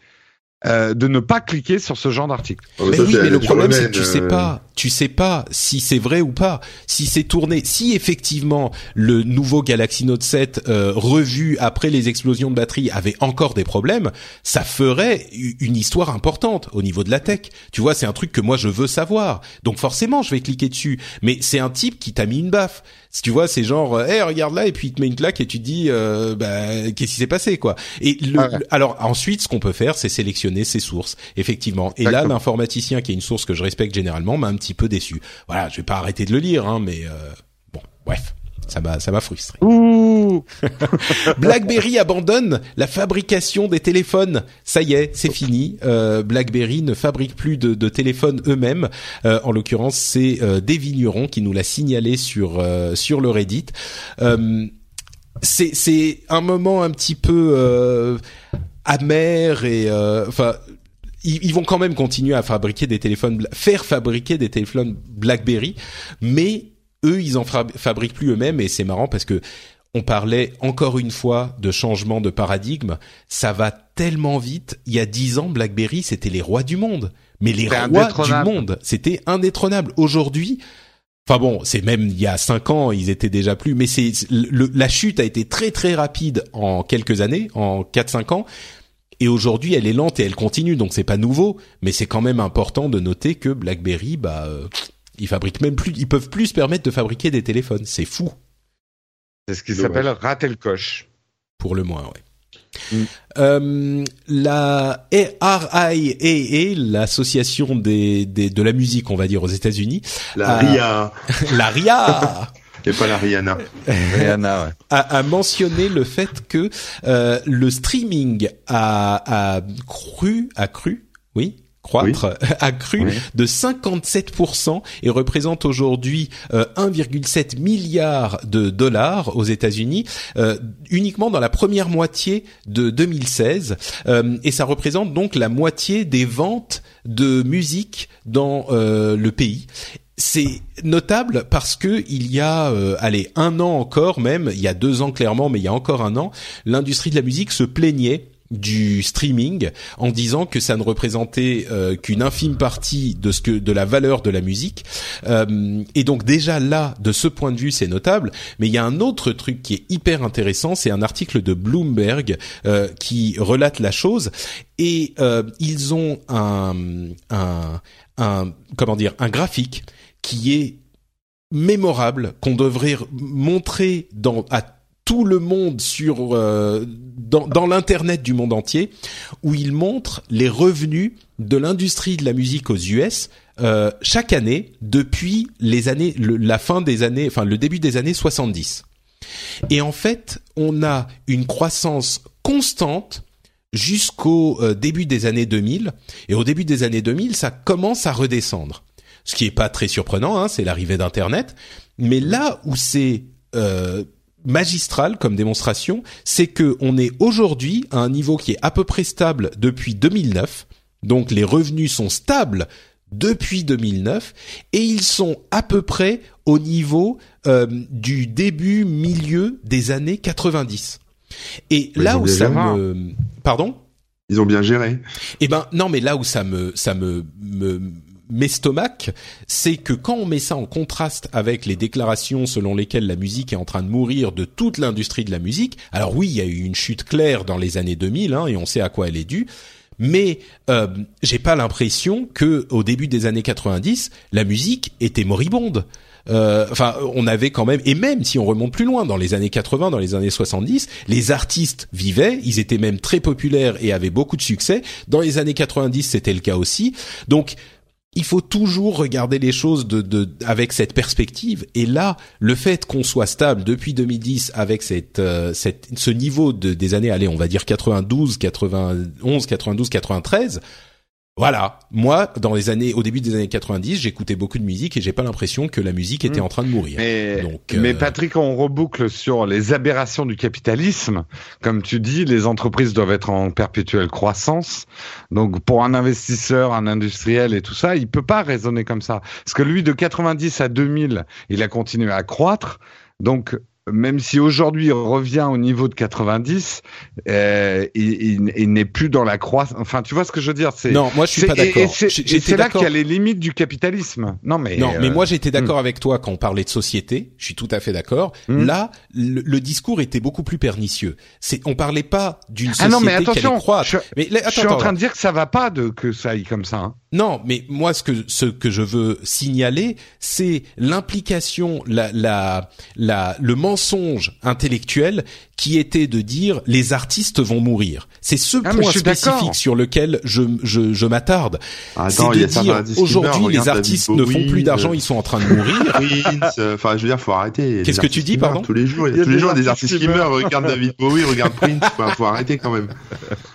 euh, de ne pas cliquer sur ce genre d'article. Oh, mais oui, mais le problème c'est que tu sais euh, pas, tu sais pas si c'est vrai ou pas, si c'est tourné, si effectivement le nouveau Galaxy Note 7 euh, revu après les explosions de batterie avait encore des problèmes, ça ferait une histoire importante au niveau de la tech. Tu vois, c'est un truc que moi je veux savoir. Donc forcément, je vais cliquer dessus. Mais c'est un type qui t'a mis une baffe. Si tu vois, c'est genre, hé, hey, regarde là, et puis il te met une claque et tu te dis, euh, bah, qu'est-ce qui s'est passé, quoi. Et le, ah alors ensuite, ce qu'on peut faire, c'est sélectionner ses sources, effectivement. Et là, l'informaticien, qui est une source que je respecte généralement, m'a un petit peu déçu. Voilà, je vais pas arrêter de le lire, hein, mais euh, bon, bref ça m'a ça m'a frustré. BlackBerry abandonne la fabrication des téléphones. Ça y est, c'est fini. Euh, BlackBerry ne fabrique plus de, de téléphones eux-mêmes. Euh, en l'occurrence, c'est euh, des vignerons qui nous l'a signalé sur sur le Reddit. C'est c'est un moment un petit peu amer et enfin ils, vont quand même continuer à fabriquer des téléphones, faire fabriquer des téléphones BlackBerry, mais eux, ils en fabriquent plus eux-mêmes et c'est marrant parce que on parlait encore une fois de changement de paradigme. Ça va tellement vite. Il y a dix ans, BlackBerry, c'était les rois du monde. Mais les rois du monde, c'était indétrônable. Aujourd'hui, enfin bon, c'est même il y a cinq ans, ils étaient déjà plus. Mais c'est la chute a été très très rapide en quelques années, en quatre cinq ans. Et aujourd'hui, elle est lente et elle continue, donc c'est pas nouveau, mais c'est quand même important de noter que BlackBerry, bah, euh, ils fabriquent même plus, ils peuvent plus se permettre de fabriquer des téléphones. C'est fou. C'est ce qui s'appelle rater le coche. Pour le moins, ouais. Mm. Euh, la RIAA, l'association des, des, de la musique, on va dire aux États-Unis. La RIA. la RIA. Et pas la Rihanna. Rihanna, ouais. a, a, mentionné le fait que euh, le streaming a, a cru, a cru, oui, croître, a cru de 57% et représente aujourd'hui 1,7 euh, milliard de dollars aux États-Unis, euh, uniquement dans la première moitié de 2016. Euh, et ça représente donc la moitié des ventes de musique dans le pays c'est notable parce que il y a, allez, un an encore même, il y a deux ans clairement, mais il y a encore un an, l'industrie de la musique se plaignait du streaming en disant que ça ne représentait euh, qu'une infime partie de ce que de la valeur de la musique. Euh, et donc déjà là de ce point de vue c'est notable mais il y a un autre truc qui est hyper intéressant c'est un article de Bloomberg euh, qui relate la chose. Et ils ont un, un un comment dire un graphique qui est mémorable qu'on devrait montrer à tout le monde sur euh, dans, l'internet du monde entier, où il montre les revenus de l'industrie de la musique aux US euh, chaque année depuis les années, la fin des années, enfin le début des années 70. Et en fait, on a une croissance constante jusqu'au euh, début des années 2000. Et au début des années 2000, ça commence à redescendre. Ce qui est pas très surprenant, hein, c'est l'arrivée d'Internet. Mais là où c'est euh, magistral comme démonstration, c'est que on est aujourd'hui à un niveau qui est à peu près stable depuis 2009. Donc les revenus sont stables depuis 2009 et ils sont à peu près au niveau euh, du début milieu des années 90. Et là où ça me pardon? Ils ont bien géré. Eh ben non mais là où ça me ça me me m'estomac, c'est que quand on met ça en contraste avec les déclarations selon lesquelles la musique est en train de mourir de toute l'industrie de la musique, alors oui, il y a eu une chute claire dans les années 2000, hein, et on sait à quoi elle est due, mais euh, j'ai pas l'impression que au début des années 90, la musique était moribonde. Euh, enfin, on avait quand même, et même si on remonte plus loin, dans les années 80, dans les années 70, les artistes vivaient, ils étaient même très populaires et avaient beaucoup de succès. Dans les années 90, c'était le cas aussi. Donc, il faut toujours regarder les choses de, de, avec cette perspective. Et là, le fait qu'on soit stable depuis 2010 avec cette, euh, cette ce niveau de, des années, allez, on va dire 92, 91, 92, 93, voilà, moi, dans les années, au début des années 90, j'écoutais beaucoup de musique et j'ai pas l'impression que la musique était hmm. en train de mourir. Mais, Donc, mais euh, Patrick, on reboucle sur les aberrations du capitalisme. Comme tu dis, les entreprises doivent être en perpétuelle croissance. Donc, pour un investisseur, un industriel et tout ça, il peut pas raisonner comme ça. Parce que lui, de 90 à 2000, il a continué à croître. Donc, même si aujourd'hui il revient au niveau de 90, euh, il, il, n'est plus dans la croissance. Enfin, tu vois ce que je veux dire C'est non, moi je suis pas d'accord. C'est là qu'il y a les limites du capitalisme. Non, mais non, mais euh, moi j'étais d'accord hmm. avec toi quand on parlait de société. Je suis tout à fait d'accord. Hmm. Là, le, discours était beaucoup plus pernicieux. C'est, on parlait pas d'une société ah non, mais attention, qui allait Je, mais attends, je suis en train de dire que ça va pas de que ça aille comme ça. Hein. Non, mais moi ce que ce que je veux signaler, c'est l'implication, la la la le mensonge intellectuel qui était de dire les artistes vont mourir. C'est ce ah, point spécifique sur lequel je, je, je m'attarde. C'est de dire aujourd'hui les artistes ne font plus d'argent, euh, ils sont en train de mourir. Euh, enfin, je veux dire, faut arrêter. Qu'est-ce que tu dis, pardon Tous les jours, il y a, tous les jours des artistes qui meurent. Regarde David Bowie, regarde Prince. Faut, faut arrêter quand même.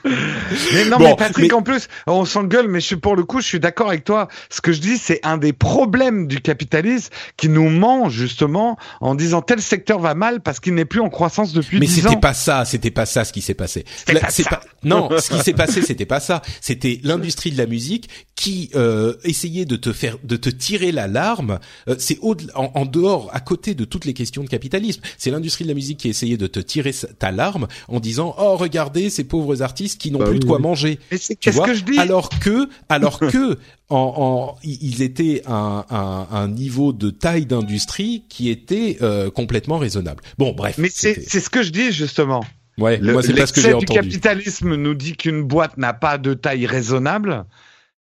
Mais non, mais Patrick, en plus, on s'engueule, mais je suis pour le coup, je suis d'accord avec toi. Ce que je dis, c'est un des problèmes du capitalisme qui nous ment justement en disant tel secteur va mal parce qu'il n'est plus en croissance depuis mais c'était pas ça, c'était pas ça ce qui s'est passé. Pas non, ce qui s'est passé, c'était pas ça. C'était l'industrie de la musique qui euh, essayait de te faire, de te tirer l'alarme. Euh, c'est en, en, dehors, à côté de toutes les questions de capitalisme. C'est l'industrie de la musique qui essayait de te tirer ta larme en disant oh regardez ces pauvres artistes qui n'ont bah plus de quoi manger. Qu'est-ce que je dis? Alors que, alors que en, en, ils étaient un, un, un, niveau de taille d'industrie qui était euh, complètement raisonnable. Bon, bref. Mais c'est ce que je dis justement. Ouais, le, moi c'est pas ce que j'ai entendu. du capitalisme nous dit qu'une boîte n'a pas de taille raisonnable.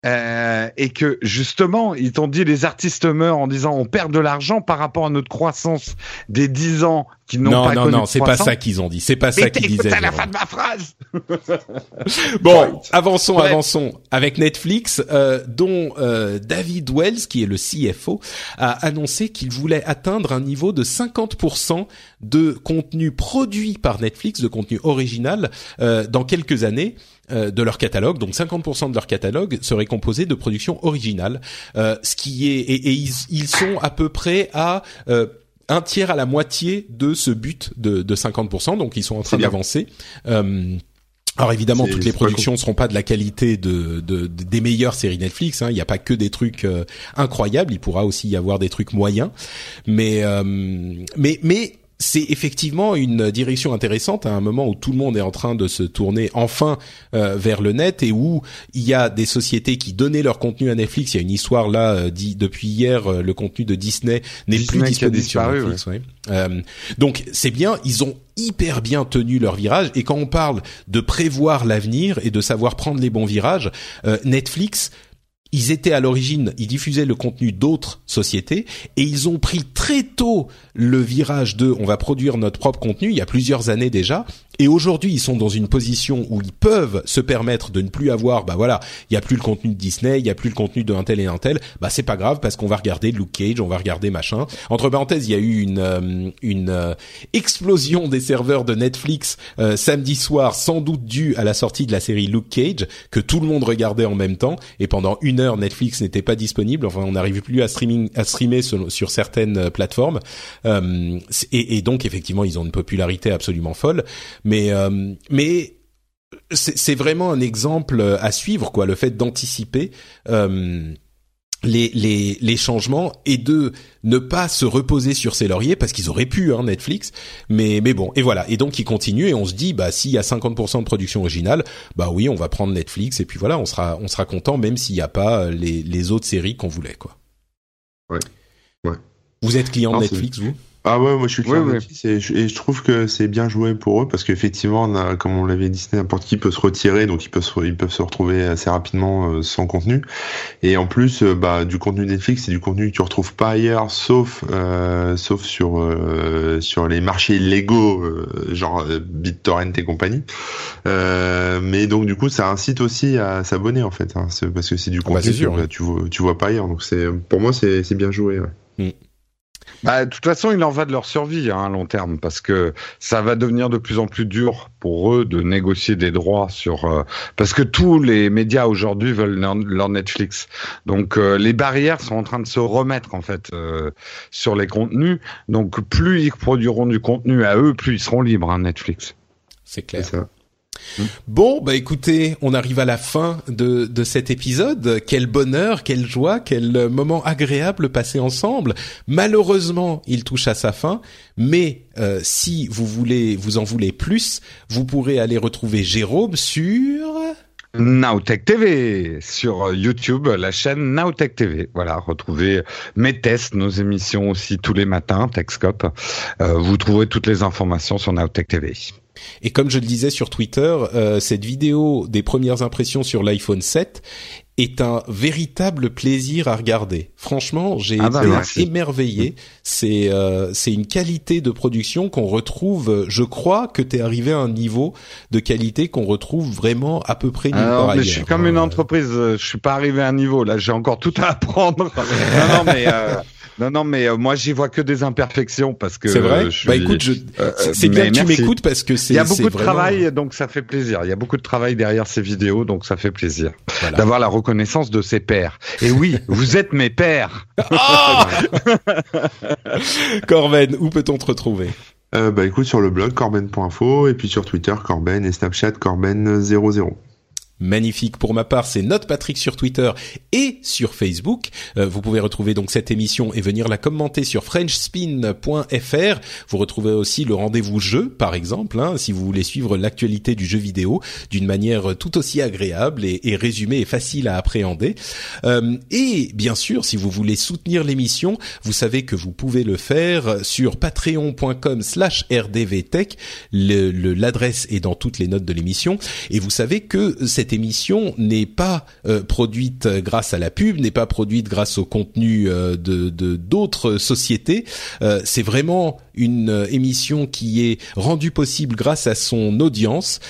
Euh, et que justement, ils t'ont dit les artistes meurent en disant on perd de l'argent par rapport à notre croissance des 10 ans qui n'ont pas non, connu Non, non, c'est pas ça qu'ils ont dit. C'est pas ça qu'ils disaient. à la fin de ma phrase. bon, avançons, avançons. Avec Netflix, euh, dont euh, David Wells, qui est le CFO, a annoncé qu'il voulait atteindre un niveau de 50% de contenu produit par Netflix, de contenu original, euh, dans quelques années. Euh, de leur catalogue, donc 50% de leur catalogue serait composé de productions originales, euh, ce qui est et, ils, ils, sont à peu près à euh, un tiers à la moitié de ce but de, de 50%, donc ils sont en train d'avancer. alors évidemment, toutes les productions ne seront pas de la qualité de, de, des meilleures séries Netflix. Hein. Il n'y a pas que des trucs incroyables. Il pourra aussi y avoir des trucs moyens. Mais mais mais c'est effectivement une direction intéressante à un moment où tout le monde est en train de se tourner enfin euh, vers le net et où il y a des sociétés qui donnaient leur contenu à Netflix. Il y a une histoire là euh, dit depuis hier, euh, le contenu de Disney n'est plus disponible sur Netflix. donc c'est bien, ils ont hyper bien tenu leur virage et quand on parle de prévoir l'avenir et de savoir prendre les bons virages, Netflix ils étaient à l'origine, ils diffusaient le contenu d'autres sociétés et ils ont pris très tôt le virage de on va produire notre propre contenu il y a plusieurs années déjà et aujourd'hui, ils sont dans une position où ils peuvent se permettre de ne plus avoir, bah voilà, il y a plus le contenu de Disney, il y a plus le contenu de un tel et un tel. Bah c'est pas grave parce qu'on va regarder Luke Cage, on va regarder machin. Entre parenthèses, il y a eu une euh, une euh, explosion des serveurs de Netflix euh, samedi soir, sans doute due à la sortie de la série Luke Cage que tout le monde regardait en même temps. Et pendant une heure, Netflix n'était pas disponible. Enfin, on n'arrivait plus à streaming à streamer sur, certaines plateformes. Et, et donc effectivement, ils ont une popularité absolument folle mais euh, mais c'est vraiment un exemple à suivre quoi le fait d'anticiper euh, les, les, les changements et de ne pas se reposer sur ses lauriers parce qu'ils auraient pu hein, Netflix. Mais mais bon et voilà. Et donc ils continuent et on se dit bah s'il y a 50% de production originale bah oui on va prendre Netflix et puis voilà on sera on sera content même s'il n'y a pas les, les autres séries qu'on voulait quoi. Ouais. Ouais. Vous êtes client de Netflix vous? Ah ouais, moi je suis client et, je, trouve que c'est bien joué pour eux parce qu'effectivement, comme on l'avait dit, n'importe qui peut se retirer, donc ils peuvent se, ils peuvent se retrouver assez rapidement euh, sans contenu. Et en plus, euh, bah, du contenu Netflix, c'est du contenu que tu retrouves pas ailleurs, sauf euh, sauf sur sur les marchés légaux, genre BitTorrent et compagnie. mais donc du coup, ça incite aussi à s'abonner en fait, hein, parce que c'est du ah bah, contenu que tu vois tu vois pas ailleurs. Donc c'est pour moi c'est bien joué. Ouais. Mm. Bah, de toute façon, il en va de leur survie hein, à long terme, parce que ça va devenir de plus en plus dur pour eux de négocier des droits sur, euh, parce que tous les médias aujourd'hui veulent leur, Netflix. Donc euh, les barrières sont en train de se remettre en fait euh, sur les contenus. Donc plus ils produiront du contenu à eux, plus ils seront libres, hein, Netflix. C'est clair. Ça. Bon, bah écoutez, on arrive à la fin de, de cet épisode. Quel bonheur, quelle joie, quel moment agréable passé ensemble. Malheureusement, il touche à sa fin, mais euh, si vous voulez, vous en voulez plus, vous pourrez aller retrouver Jérôme sur Nowtech TV sur YouTube, la chaîne Nowtech TV. Voilà, retrouvez mes tests, nos émissions aussi tous les matins, Techscope. Euh, vous trouverez toutes les informations sur Nowtech TV. Et comme je le disais sur Twitter, euh, cette vidéo des premières impressions sur l'iPhone 7 est un véritable plaisir à regarder. Franchement, j'ai ah bah, été émerveillé. C'est euh, c'est une qualité de production qu'on retrouve. Je crois que tu es arrivé à un niveau de qualité qu'on retrouve vraiment à peu près nulle part mais Je suis comme une entreprise. Je suis pas arrivé à un niveau là. J'ai encore tout à apprendre. non, non, mais. Euh... Non, non, mais euh, moi j'y vois que des imperfections parce que. C'est vrai. Bah écoute, je... Euh, c'est bien que tu m'écoutes parce que c'est. Il y a beaucoup de travail, donc ça fait plaisir. Il y a beaucoup de travail derrière ces vidéos, donc ça fait plaisir d'avoir la reconnaissance de ses pairs. Et oui, vous êtes mes pères. Oh Corben, où peut-on te retrouver? Euh, Bah écoute sur le blog corben.info et puis sur Twitter Corben et Snapchat Corben00. Magnifique. Pour ma part, c'est Note Patrick sur Twitter et sur Facebook. Euh, vous pouvez retrouver donc cette émission et venir la commenter sur frenchspin.fr. Vous retrouvez aussi le rendez-vous jeu, par exemple, hein, si vous voulez suivre l'actualité du jeu vidéo d'une manière tout aussi agréable et, résumée et facile à appréhender. Euh, et bien sûr, si vous voulez soutenir l'émission, vous savez que vous pouvez le faire sur patreon.com slash rdvtech. L'adresse est dans toutes les notes de l'émission. Et vous savez que cette cette émission n'est pas euh, produite grâce à la pub, n'est pas produite grâce au contenu euh, de d'autres sociétés. Euh, c'est vraiment une émission qui est rendue possible grâce à son audience.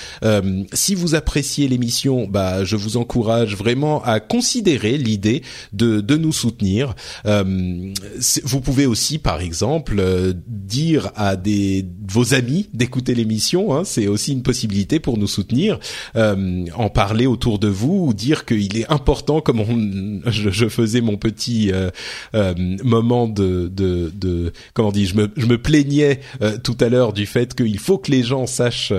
si vous appréciez l'émission, bah, je vous encourage vraiment à considérer l'idée de, de nous soutenir. vous pouvez aussi, par exemple, dire à des vos amis d'écouter l'émission. Hein, c'est aussi une possibilité pour nous soutenir en parler autour de vous ou dire qu'il est important, comme je, faisais mon petit euh, euh, moment de, de, de, comment dit, je me, je me plaignais euh, tout à l'heure du fait qu'il faut que les gens sachent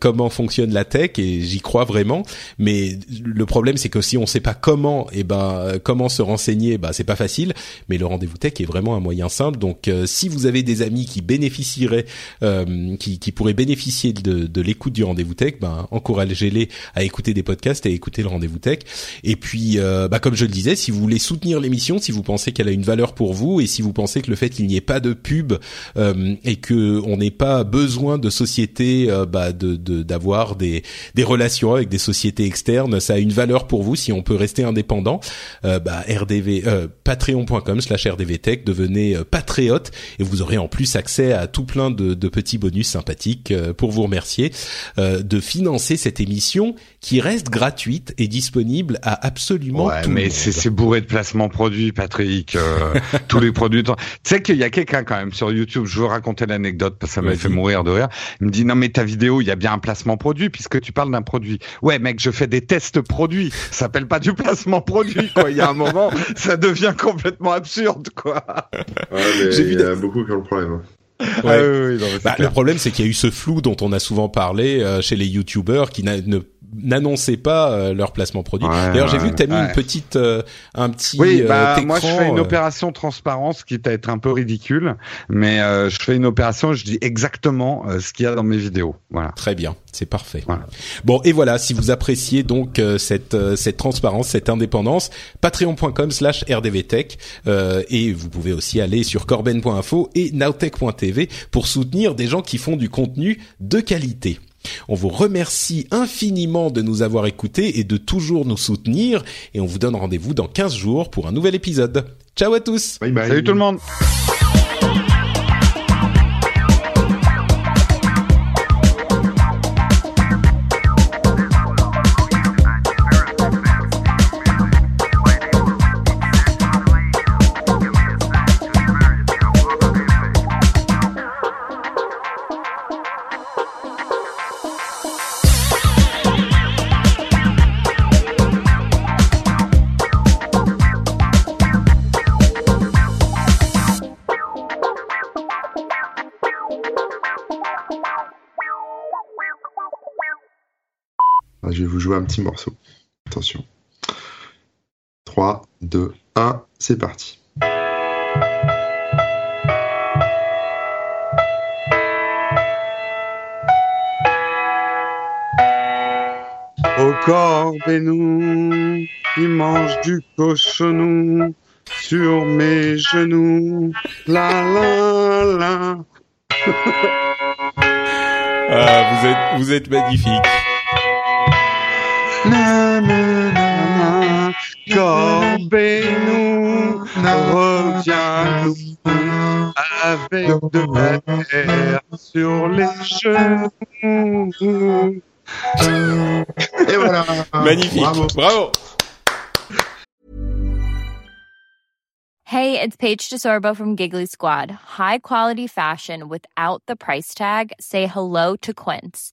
comment fonctionne la tech et j'y crois vraiment. Mais le problème, c'est que si on sait pas comment, et eh ben comment se renseigner, bah c'est pas facile. Mais le rendez-vous tech est vraiment un moyen simple. Donc si vous avez des amis qui bénéficieraient, qui, qui pourraient bénéficier de, de l'écoute du rendez-vous tech, ben encouragez-les à écouter des podcasts et écouter le rendez-vous tech. Et puis, euh, bah, comme je le disais, si vous voulez soutenir l'émission, si vous pensez qu'elle a une valeur pour vous et si vous pensez que le fait qu'il n'y ait pas de pub et que on n'ait pas besoin de sociétés bah, de d'avoir des des relations avec des sociétés externes. Ça a une valeur pour vous si on peut rester indépendant. bah, RDV patreon.com/slash rdvtech devenez patriote et vous aurez en plus accès à tout plein de, de petits bonus sympathiques pour vous remercier de financer cette émission qui reste gratuite et disponible à absolument ouais, tout mais le monde. c'est bourré de placements produits, Patrick. Euh, tous les produits. Tu sais qu'il y a quelqu'un quand même sur YouTube. Je veux raconter l'anecdote parce que ça m'a fait mourir de rire. Il me dit non mais ta vidéo, il y a bien un placement produit puisque tu parles d'un produit. Ouais mec, je fais des tests produits. Ça s'appelle pas du placement produit quoi. Il y a un moment, ça devient complètement absurde quoi. Ouais, mais il y a beaucoup qui ont le problème. Ouais. Ah oui, oui, non, bah, le problème, c'est qu'il y a eu ce flou dont on a souvent parlé euh, chez les youtubeurs qui ne n'annonçaient pas euh, leur placement produit. Ouais, D'ailleurs, j'ai vu que tu as mis ouais. une petite, euh, un petit Oui, euh, bah, écran, moi je fais une euh, opération transparence qui à être un peu ridicule, mais euh, je fais une opération, je dis exactement euh, ce qu'il y a dans mes vidéos. Voilà. Très bien, c'est parfait. Voilà. Bon et voilà, si vous appréciez donc euh, cette euh, cette transparence, cette indépendance, patreon.com/slash rdvtech euh, et vous pouvez aussi aller sur corben.info et nowtech.tv pour soutenir des gens qui font du contenu de qualité. On vous remercie infiniment de nous avoir écoutés et de toujours nous soutenir et on vous donne rendez-vous dans 15 jours pour un nouvel épisode. Ciao à tous. Bye bye. Salut tout le monde. Jouer un petit morceau. Attention. 3, 2, 1, c'est parti. Au corbénou, il mange du cochonou sur mes genoux. La la la. Ah, vous êtes vous êtes magnifique. Na, na, na, na. Corbénou, reviens-nous avec de la terre sur les genoux. Et voilà. Magnifique. Bravo. Bravo. Hey, it's Paige DeSorbo from Giggly Squad. High quality fashion without the price tag. Say hello to Quince.